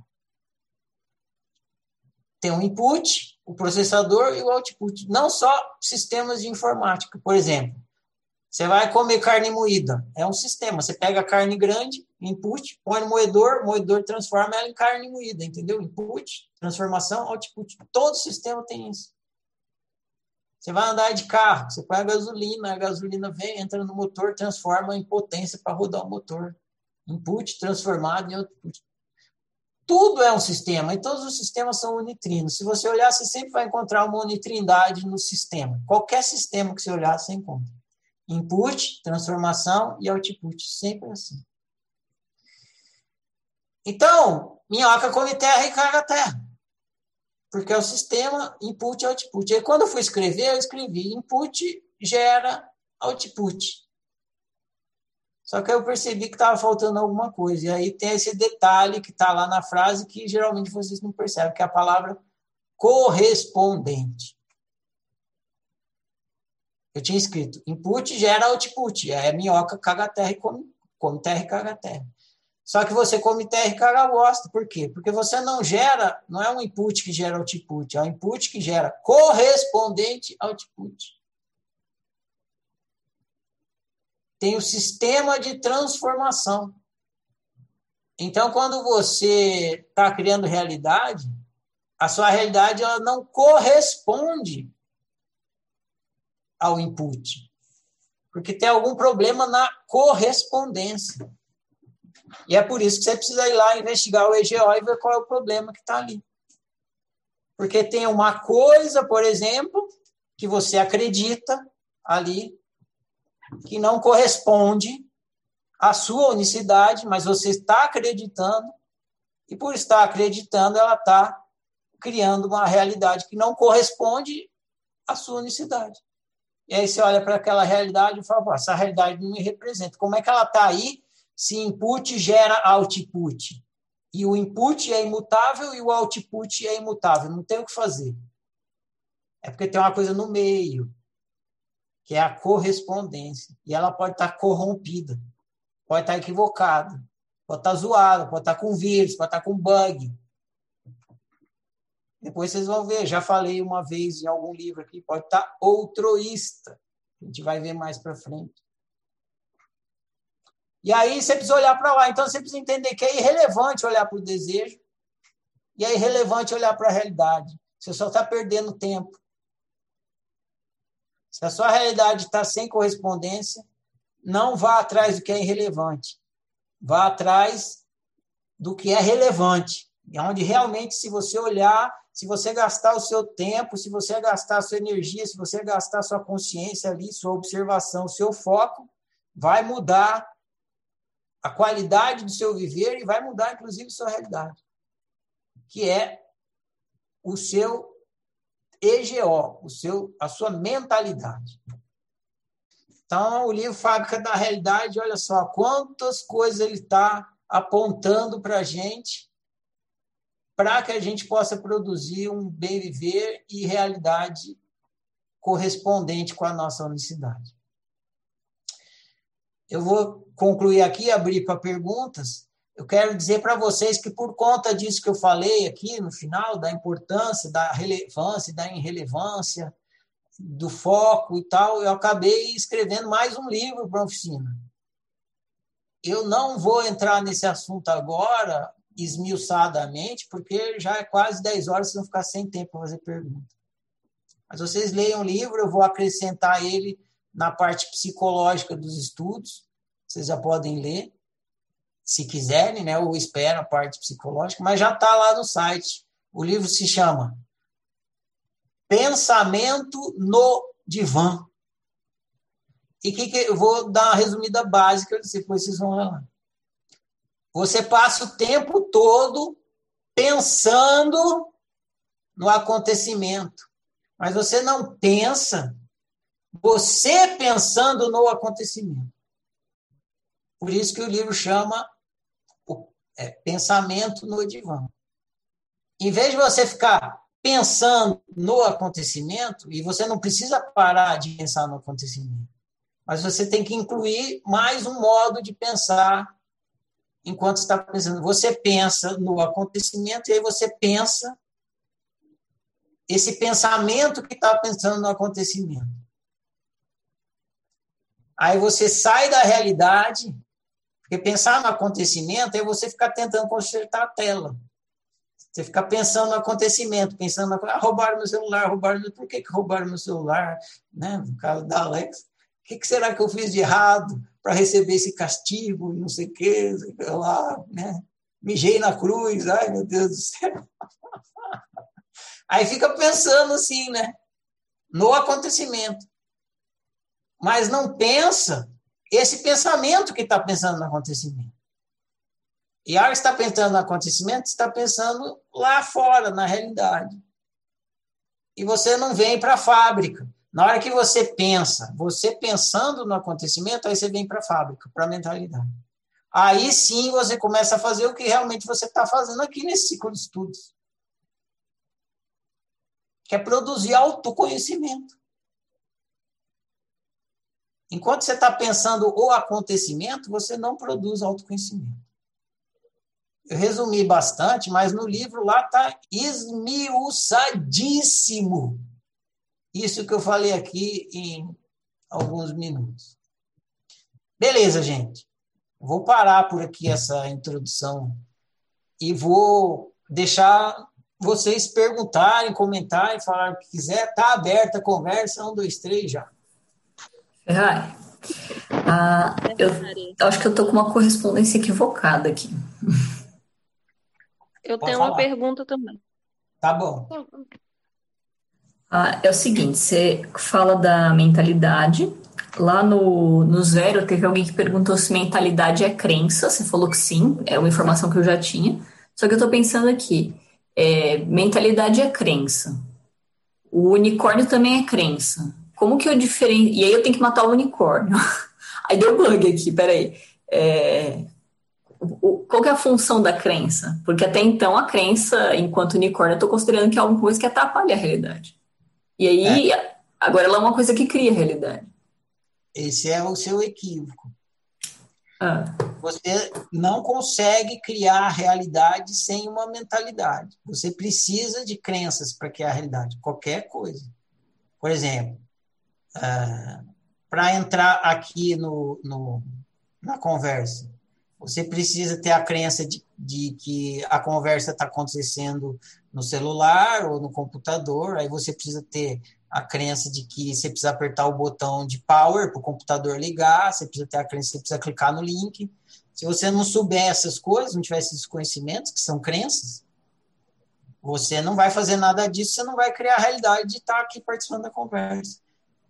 Tem um input, o processador e o output. Não só sistemas de informática. Por exemplo, você vai comer carne moída. É um sistema. Você pega a carne grande, input, põe no moedor, o moedor transforma ela em carne moída, entendeu? Input, transformação, output. Todo sistema tem isso. Você vai andar de carro, você põe a gasolina, a gasolina vem, entra no motor, transforma em potência para rodar o motor. Input transformado em output. Tudo é um sistema, e todos os sistemas são unitrinos. Se você olhar, você sempre vai encontrar uma unitrindade no sistema. Qualquer sistema que você olhar, você encontra. Input, transformação e output. Sempre assim. Então, minhoca come terra e carga terra porque é o sistema input output. E quando eu fui escrever, eu escrevi input gera output. Só que eu percebi que estava faltando alguma coisa. E aí tem esse detalhe que está lá na frase que geralmente vocês não percebem, que é a palavra correspondente. Eu tinha escrito input gera output. É minhoca, caga terra e come, come terra e caga terra. Só que você come caga bosta. Por quê? Porque você não gera, não é um input que gera output, é um input que gera correspondente output. Tem o sistema de transformação. Então, quando você está criando realidade, a sua realidade ela não corresponde ao input. Porque tem algum problema na correspondência. E é por isso que você precisa ir lá investigar o EGO e ver qual é o problema que está ali. Porque tem uma coisa, por exemplo, que você acredita ali, que não corresponde à sua unicidade, mas você está acreditando, e por estar acreditando, ela está criando uma realidade que não corresponde à sua unicidade. E aí você olha para aquela realidade e fala, essa realidade não me representa. Como é que ela está aí se input gera output? E o input é imutável e o output é imutável. Não tem o que fazer. É porque tem uma coisa no meio, que é a correspondência. E ela pode estar tá corrompida, pode estar tá equivocada, pode estar tá zoada, pode estar com vírus, pode estar com bug. Depois vocês vão ver, já falei uma vez em algum livro aqui, pode estar outroísta. A gente vai ver mais para frente. E aí você precisa olhar para lá. Então você precisa entender que é irrelevante olhar para o desejo e é irrelevante olhar para a realidade. Você só está perdendo tempo. Se a sua realidade está sem correspondência, não vá atrás do que é irrelevante. Vá atrás do que é relevante. É onde realmente, se você olhar, se você gastar o seu tempo, se você gastar a sua energia, se você gastar a sua consciência ali, sua observação, seu foco, vai mudar a qualidade do seu viver e vai mudar, inclusive, sua realidade, que é o seu EGO, o seu, a sua mentalidade. Então, o livro Fábrica da Realidade, olha só quantas coisas ele está apontando para a gente, para que a gente possa produzir um bem viver e realidade correspondente com a nossa unicidade. Eu vou concluir aqui, abrir para perguntas. Eu quero dizer para vocês que, por conta disso que eu falei aqui no final, da importância, da relevância, da irrelevância, do foco e tal, eu acabei escrevendo mais um livro para a oficina. Eu não vou entrar nesse assunto agora, esmiuçadamente, porque já é quase 10 horas, vocês vão ficar sem tempo para fazer pergunta. Mas vocês leiam o livro, eu vou acrescentar ele na parte psicológica dos estudos, vocês já podem ler, se quiserem, né, ou esperam a parte psicológica, mas já está lá no site. O livro se chama Pensamento no Divã. E que, que eu vou dar uma resumida básica, depois vocês vão lá. Você passa o tempo todo pensando no acontecimento, mas você não pensa você pensando no acontecimento. Por isso que o livro chama o, é, Pensamento no Divã. Em vez de você ficar pensando no acontecimento, e você não precisa parar de pensar no acontecimento, mas você tem que incluir mais um modo de pensar enquanto está pensando. Você pensa no acontecimento e aí você pensa esse pensamento que está pensando no acontecimento. Aí você sai da realidade, porque pensar no acontecimento é você ficar tentando consertar a tela. Você fica pensando no acontecimento, pensando, na, ah, roubaram meu celular, roubaram meu... Por que, que roubaram meu celular? Né? No caso da Alex. O que, que será que eu fiz de errado para receber esse castigo? Não sei o quê, lá, né? Mijei na cruz, ai meu Deus do céu. Aí fica pensando assim, né? No acontecimento mas não pensa esse pensamento que está pensando no acontecimento. E a hora que está pensando no acontecimento, está pensando lá fora, na realidade. E você não vem para a fábrica. Na hora que você pensa, você pensando no acontecimento, aí você vem para a fábrica, para a mentalidade. Aí sim você começa a fazer o que realmente você está fazendo aqui nesse ciclo de estudos. Que é produzir autoconhecimento. Enquanto você está pensando o acontecimento, você não produz autoconhecimento. Eu resumi bastante, mas no livro lá está esmiuçadíssimo isso que eu falei aqui em alguns minutos. Beleza, gente. Vou parar por aqui essa introdução e vou deixar vocês perguntarem, comentarem, falar o que quiser. Está aberta a conversa. Um, dois, três, já. Ah, eu acho que eu tô com uma correspondência equivocada aqui. Eu Pode tenho uma falar. pergunta também. Tá bom. Ah, é o seguinte, você fala da mentalidade. Lá no, no zero teve alguém que perguntou se mentalidade é crença. Você falou que sim, é uma informação que eu já tinha. Só que eu tô pensando aqui, é, mentalidade é crença. O unicórnio também é crença. Como que eu diferencio? E aí eu tenho que matar o unicórnio. Aí deu bug aqui, peraí. É, qual é a função da crença? Porque até então a crença, enquanto unicórnio, eu tô considerando que é alguma coisa que atrapalha a realidade. E aí, agora ela é uma coisa que cria a realidade. Esse é o seu equívoco. Ah, Você não consegue criar a realidade sem uma mentalidade. Você precisa de crenças para criar a realidade, qualquer coisa. Por exemplo, para entrar aqui no, no- na conversa, você precisa ter a crença de, de que a conversa está acontecendo no celular ou no computador, aí você precisa ter a crença de que você precisa apertar o botão de power para o computador ligar, você precisa ter a crença que você precisa clicar no link. Se você não souber essas coisas, não tiver esses conhecimentos, que são crenças, você não vai fazer nada disso, você não vai criar a realidade de estar aqui participando da conversa.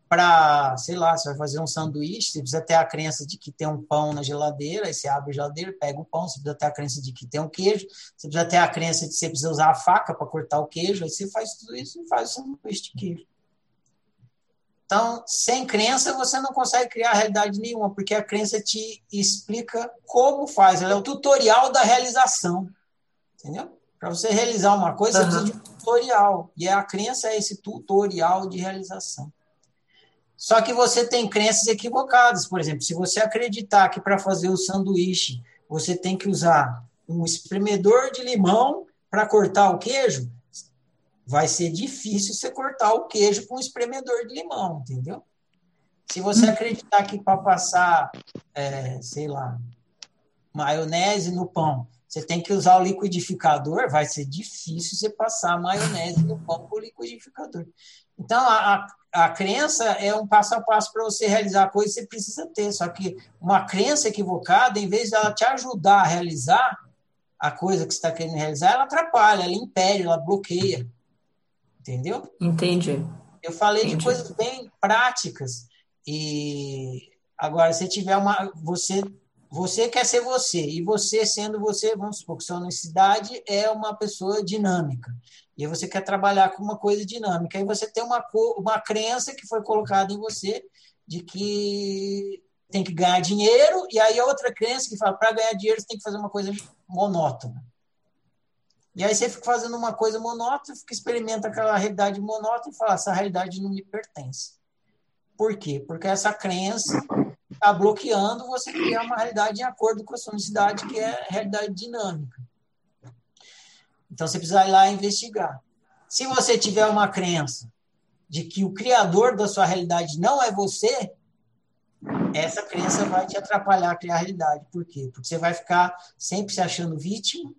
Para, sei lá, você vai fazer um sanduíche, você precisa ter a crença de que tem um pão na geladeira, aí você abre a geladeira, pega o pão, você precisa ter a crença de que tem um queijo, você precisa ter a crença de que você precisa usar a faca para cortar o queijo, aí você faz tudo isso e faz o sanduíche de queijo. Então, sem crença, você não consegue criar realidade nenhuma, porque a crença te explica como faz. Ela é o tutorial da realização. Entendeu? Para você realizar uma coisa, Aham. você precisa de um tutorial. E a crença é esse tutorial de realização. Só que você tem crenças equivocadas. Por exemplo, se você acreditar que para fazer o sanduíche você tem que usar um espremedor de limão para cortar o queijo, vai ser difícil você cortar o queijo com um espremedor de limão, entendeu? Se você acreditar que para passar, é, sei lá, maionese no pão, você tem que usar o liquidificador, vai ser difícil você passar maionese no pão com o liquidificador. Então, a, a, a crença é um passo a passo para você realizar a coisa, você precisa ter. Só que uma crença equivocada, em vez de ela te ajudar a realizar a coisa que você está querendo realizar, ela atrapalha, ela impede, ela bloqueia. Entendeu? entendi. Eu falei de Entendi. coisas bem práticas. E agora, se tiver uma. Você, você quer ser você, e você sendo você, vamos supor que sua universidade é uma pessoa dinâmica. E você quer trabalhar com uma coisa dinâmica. Aí você tem uma, uma crença que foi colocada em você de que tem que ganhar dinheiro, e aí outra crença que fala, para ganhar dinheiro você tem que fazer uma coisa monótona. E aí você fica fazendo uma coisa monótona, fica experimenta aquela realidade monótona e fala, essa realidade não me pertence. Por quê? Porque essa crença está bloqueando você criar uma realidade em acordo com a sua necessidade, que é realidade dinâmica. Então você precisa ir lá investigar. Se você tiver uma crença de que o criador da sua realidade não é você, essa crença vai te atrapalhar a criar a realidade. Por quê? Porque você vai ficar sempre se achando vítima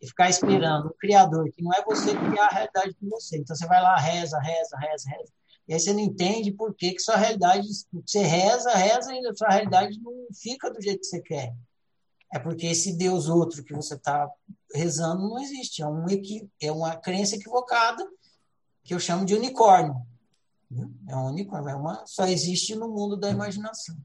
e ficar esperando o criador, que não é você criar a realidade com você. Então você vai lá, reza, reza, reza, reza. E aí você não entende por que, que sua realidade, você reza, reza e a sua realidade não fica do jeito que você quer. É porque esse Deus outro que você está rezando não existe. É, um equi, é uma crença equivocada que eu chamo de unicórnio. É um unicórnio, é uma, só existe no mundo da imaginação.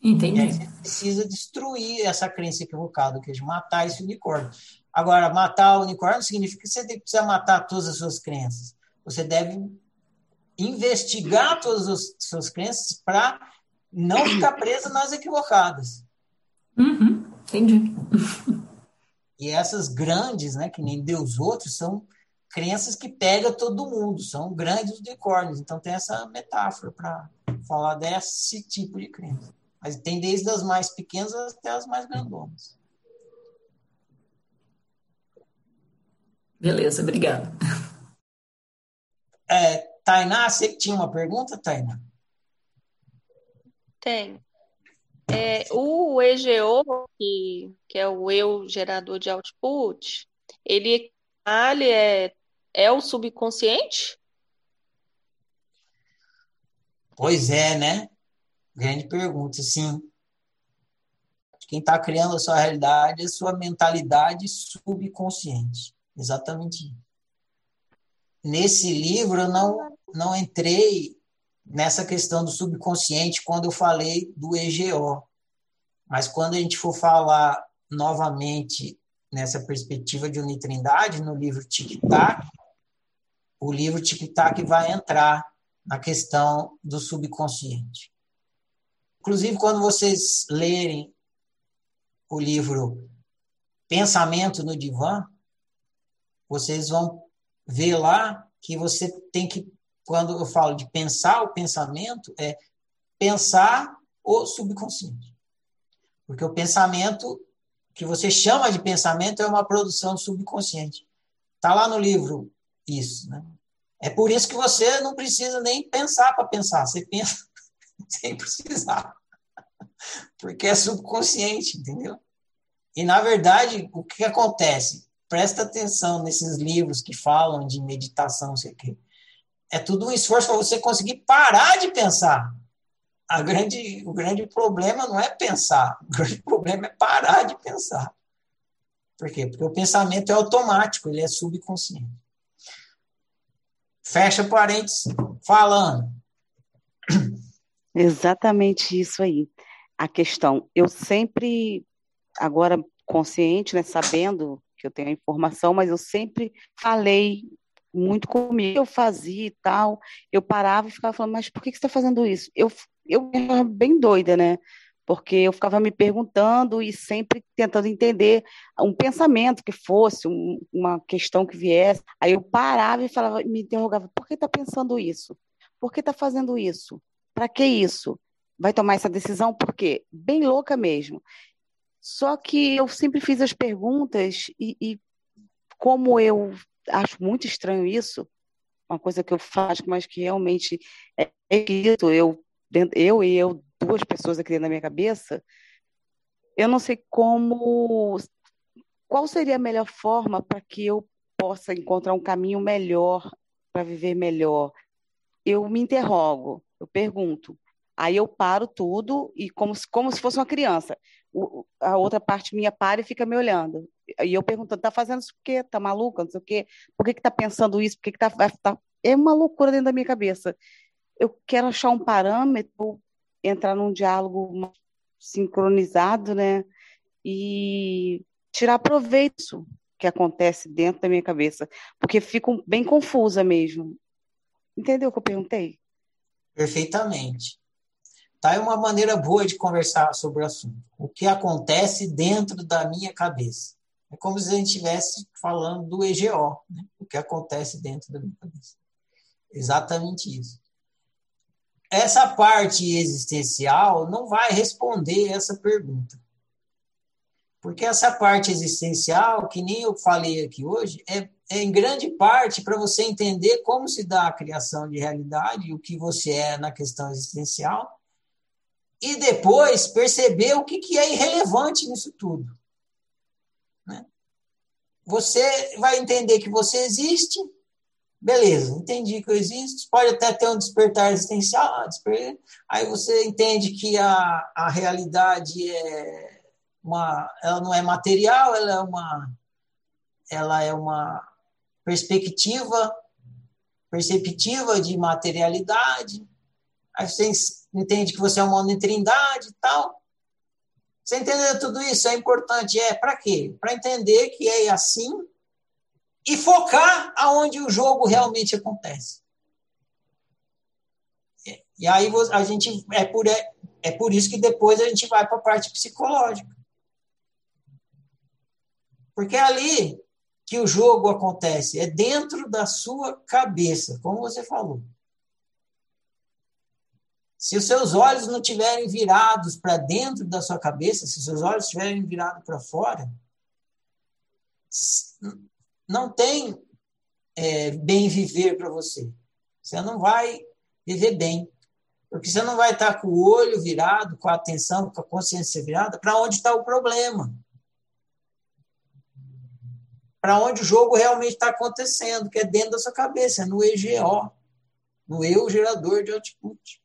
E aí Entendi. você precisa destruir essa crença equivocada, que é matar esse unicórnio. Agora, matar o unicórnio significa que você precisa matar todas as suas crenças. Você deve investigar todas as suas crenças para não ficar preso nas equivocadas. Uhum, entendi. E essas grandes, né, que nem Deus outros, são crenças que pegam todo mundo, são grandes unicórnios. Então tem essa metáfora para falar desse tipo de crença. Mas tem desde as mais pequenas até as mais grandonas. Beleza, obrigada. É, Tainá, você tinha uma pergunta, Tainá? Tem. É, o EGO, que, que é o eu gerador de output, ele, ele é, é o subconsciente? Pois é, né? Grande pergunta, sim. Quem está criando a sua realidade é a sua mentalidade subconsciente. Exatamente. Nesse livro, eu não, não entrei nessa questão do subconsciente quando eu falei do EGO. Mas quando a gente for falar novamente nessa perspectiva de unitrindade, no livro Tic Tac, o livro Tic Tac vai entrar na questão do subconsciente. Inclusive, quando vocês lerem o livro Pensamento no Divã, vocês vão ver lá que você tem que, quando eu falo de pensar o pensamento, é pensar o subconsciente. Porque o pensamento que você chama de pensamento é uma produção subconsciente. Está lá no livro isso. Né? É por isso que você não precisa nem pensar para pensar, você pensa sem precisar. Porque é subconsciente, entendeu? E, na verdade, o que acontece? Presta atenção nesses livros que falam de meditação, sei o quê. É tudo um esforço para você conseguir parar de pensar. A grande, o grande problema não é pensar, o grande problema é parar de pensar. Por quê? Porque o pensamento é automático, ele é subconsciente. Fecha parênteses, falando. Exatamente isso aí. A questão, eu sempre, agora consciente, né, sabendo que eu tenho a informação, mas eu sempre falei muito comigo, eu fazia e tal, eu parava e ficava falando, mas por que, você está fazendo isso? Eu, eu era bem doida, né? Porque eu ficava me perguntando e sempre tentando entender um pensamento que fosse, um, uma questão que viesse. Aí eu parava e falava, me interrogava, por que está pensando isso? Por que está fazendo isso? Para que isso? Vai tomar essa decisão por quê? Bem louca mesmo. Só que eu sempre fiz as perguntas e, e como eu acho muito estranho isso, uma coisa que eu faço, mas que realmente é escrito, eu, eu e eu, duas pessoas aqui dentro da minha cabeça, eu não sei como, qual seria a melhor forma para que eu possa encontrar um caminho melhor para viver melhor. Eu me interrogo, eu pergunto, aí eu paro tudo e como se, como se fosse uma criança o, a outra parte minha para e fica me olhando. E eu perguntando, tá fazendo isso por quê? Tá maluca? Não sei o quê. Por que que tá pensando isso? Por que que tá, tá... É uma loucura dentro da minha cabeça. Eu quero achar um parâmetro, entrar num diálogo sincronizado, né? E tirar proveito que acontece dentro da minha cabeça, porque fico bem confusa mesmo. Entendeu o que eu perguntei? Perfeitamente. Tá aí uma maneira boa de conversar sobre o assunto. O que acontece dentro da minha cabeça. É como se a gente estivesse falando do EGO, né? o que acontece dentro da minha cabeça. Exatamente isso. Essa parte existencial não vai responder essa pergunta. Porque essa parte existencial, que nem eu falei aqui hoje, é, é em grande parte para você entender como se dá a criação de realidade, o que você é na questão existencial, e depois perceber o que, que é irrelevante nisso tudo. Você vai entender que você existe, beleza, entendi que eu existo, pode até ter um despertar existencial, aí você entende que a, a realidade é uma, ela não é material, ela é uma, ela é uma perspectiva, perceptiva de materialidade, aí você entende que você é uma unitrindade e tal. Você entender tudo isso é importante. É para quê? Para entender que é assim e focar aonde o jogo realmente acontece. E aí a gente é por, é, é por isso que depois a gente vai para a parte psicológica. Porque é ali que o jogo acontece, é dentro da sua cabeça, como você falou. Se os seus olhos não estiverem virados para dentro da sua cabeça, se os seus olhos estiverem virados para fora, não tem é, bem viver para você. Você não vai viver bem. Porque você não vai estar com o olho virado, com a atenção, com a consciência virada para onde está o problema. Para onde o jogo realmente está acontecendo, que é dentro da sua cabeça, é no EGO, no eu gerador de output.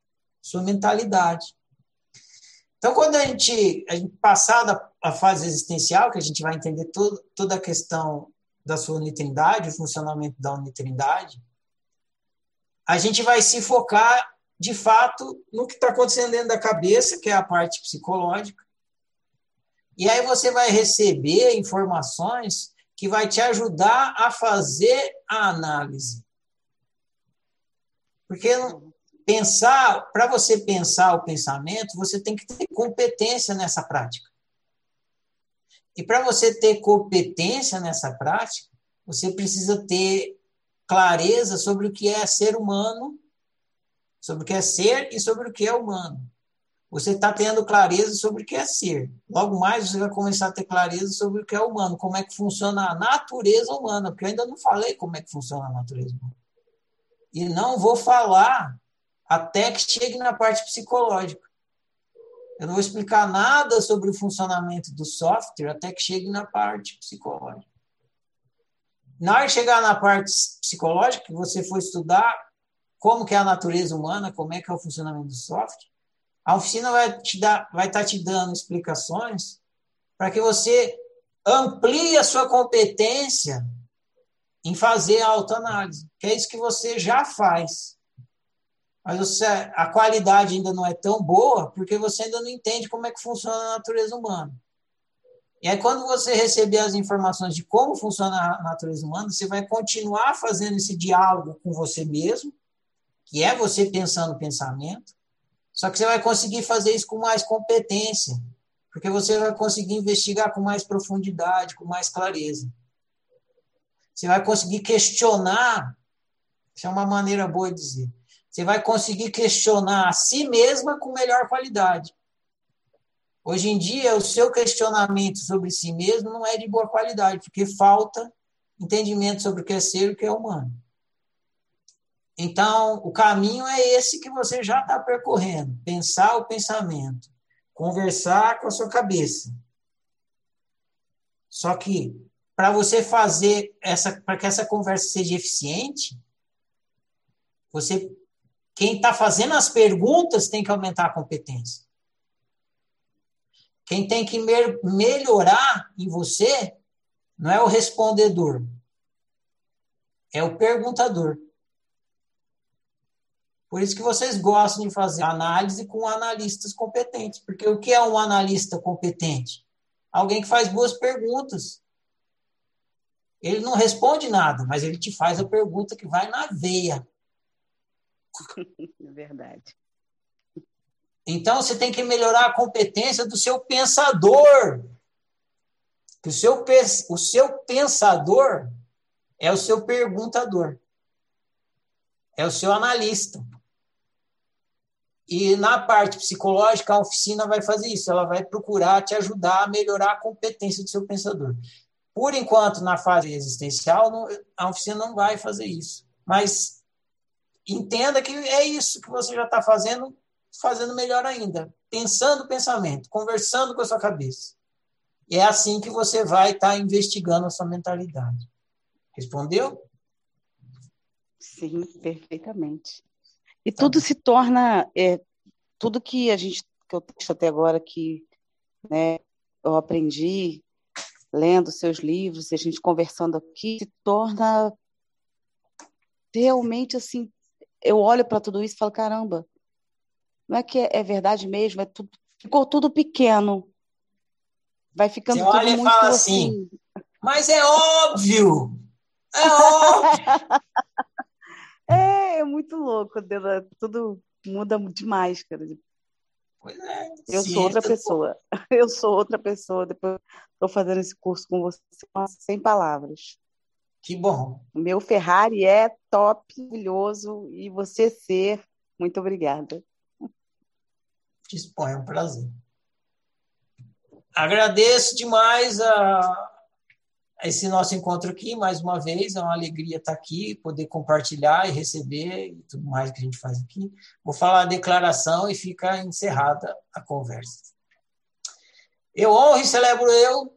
Sua mentalidade. Então, quando a gente, a gente passar a fase existencial, que a gente vai entender todo, toda a questão da sua unitrindade, o funcionamento da unitrindade, a gente vai se focar, de fato, no que está acontecendo dentro da cabeça, que é a parte psicológica. E aí você vai receber informações que vai te ajudar a fazer a análise. Porque pensar, para você pensar o pensamento, você tem que ter competência nessa prática. E para você ter competência nessa prática, você precisa ter clareza sobre o que é ser humano, sobre o que é ser e sobre o que é humano. Você está tendo clareza sobre o que é ser. Logo mais você vai começar a ter clareza sobre o que é humano, como é que funciona a natureza humana, porque eu ainda não falei como é que funciona a natureza humana. E não vou falar até que chegue na parte psicológica. Eu não vou explicar nada sobre o funcionamento do software até que chegue na parte psicológica. Na hora de chegar na parte psicológica, você for estudar como que é a natureza humana, como é que é o funcionamento do software, a oficina vai te dar, vai estar tá te dando explicações para que você amplie a sua competência em fazer a autoanálise, que é isso que você já faz mas você, a qualidade ainda não é tão boa porque você ainda não entende como é que funciona a natureza humana. E aí, quando você receber as informações de como funciona a natureza humana, você vai continuar fazendo esse diálogo com você mesmo, que é você pensando o pensamento, só que você vai conseguir fazer isso com mais competência, porque você vai conseguir investigar com mais profundidade, com mais clareza. Você vai conseguir questionar, isso é uma maneira boa de dizer, você vai conseguir questionar a si mesma com melhor qualidade. Hoje em dia, o seu questionamento sobre si mesmo não é de boa qualidade, porque falta entendimento sobre o que é ser e o que é humano. Então, o caminho é esse que você já está percorrendo: pensar o pensamento, conversar com a sua cabeça. Só que, para você fazer essa, para que essa conversa seja eficiente, você quem está fazendo as perguntas tem que aumentar a competência. Quem tem que me melhorar em você não é o respondedor, é o perguntador. Por isso que vocês gostam de fazer análise com analistas competentes. Porque o que é um analista competente? Alguém que faz boas perguntas. Ele não responde nada, mas ele te faz a pergunta que vai na veia. Verdade. Então você tem que melhorar a competência do seu pensador. O seu, o seu pensador é o seu perguntador. É o seu analista. E na parte psicológica, a oficina vai fazer isso. Ela vai procurar te ajudar a melhorar a competência do seu pensador. Por enquanto, na fase existencial, a oficina não vai fazer isso. Mas entenda que é isso que você já está fazendo, fazendo melhor ainda. Pensando o pensamento, conversando com a sua cabeça. E é assim que você vai estar tá investigando a sua mentalidade. Respondeu? Sim, perfeitamente. E tá tudo se torna, é, tudo que a gente, que eu tenho até agora, que né, eu aprendi lendo seus livros, e a gente conversando aqui, se torna realmente assim eu olho para tudo isso e falo, caramba, não é que é, é verdade mesmo, é tudo, ficou tudo pequeno. Vai ficando Você tudo olha e fala assim, assim, mas é óbvio! É óbvio! é, é muito louco, tudo muda demais, cara. Pois é, eu sou outra pessoa. Eu sou outra pessoa. Depois estou fazendo esse curso com você sem palavras. Que bom. O meu Ferrari é top, maravilhoso, e você ser, muito obrigada. Dispõe, é um prazer. Agradeço demais a, esse nosso encontro aqui, mais uma vez, é uma alegria estar aqui, poder compartilhar e receber e tudo mais que a gente faz aqui. Vou falar a declaração e fica encerrada a conversa. Eu honro e celebro eu,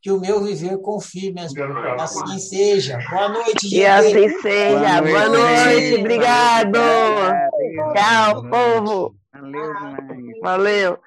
Que o meu viver confirme, assim seja. Boa noite, gente. E assim seja. Boa noite, obrigado. Tchau, povo. Valeu. Valeu.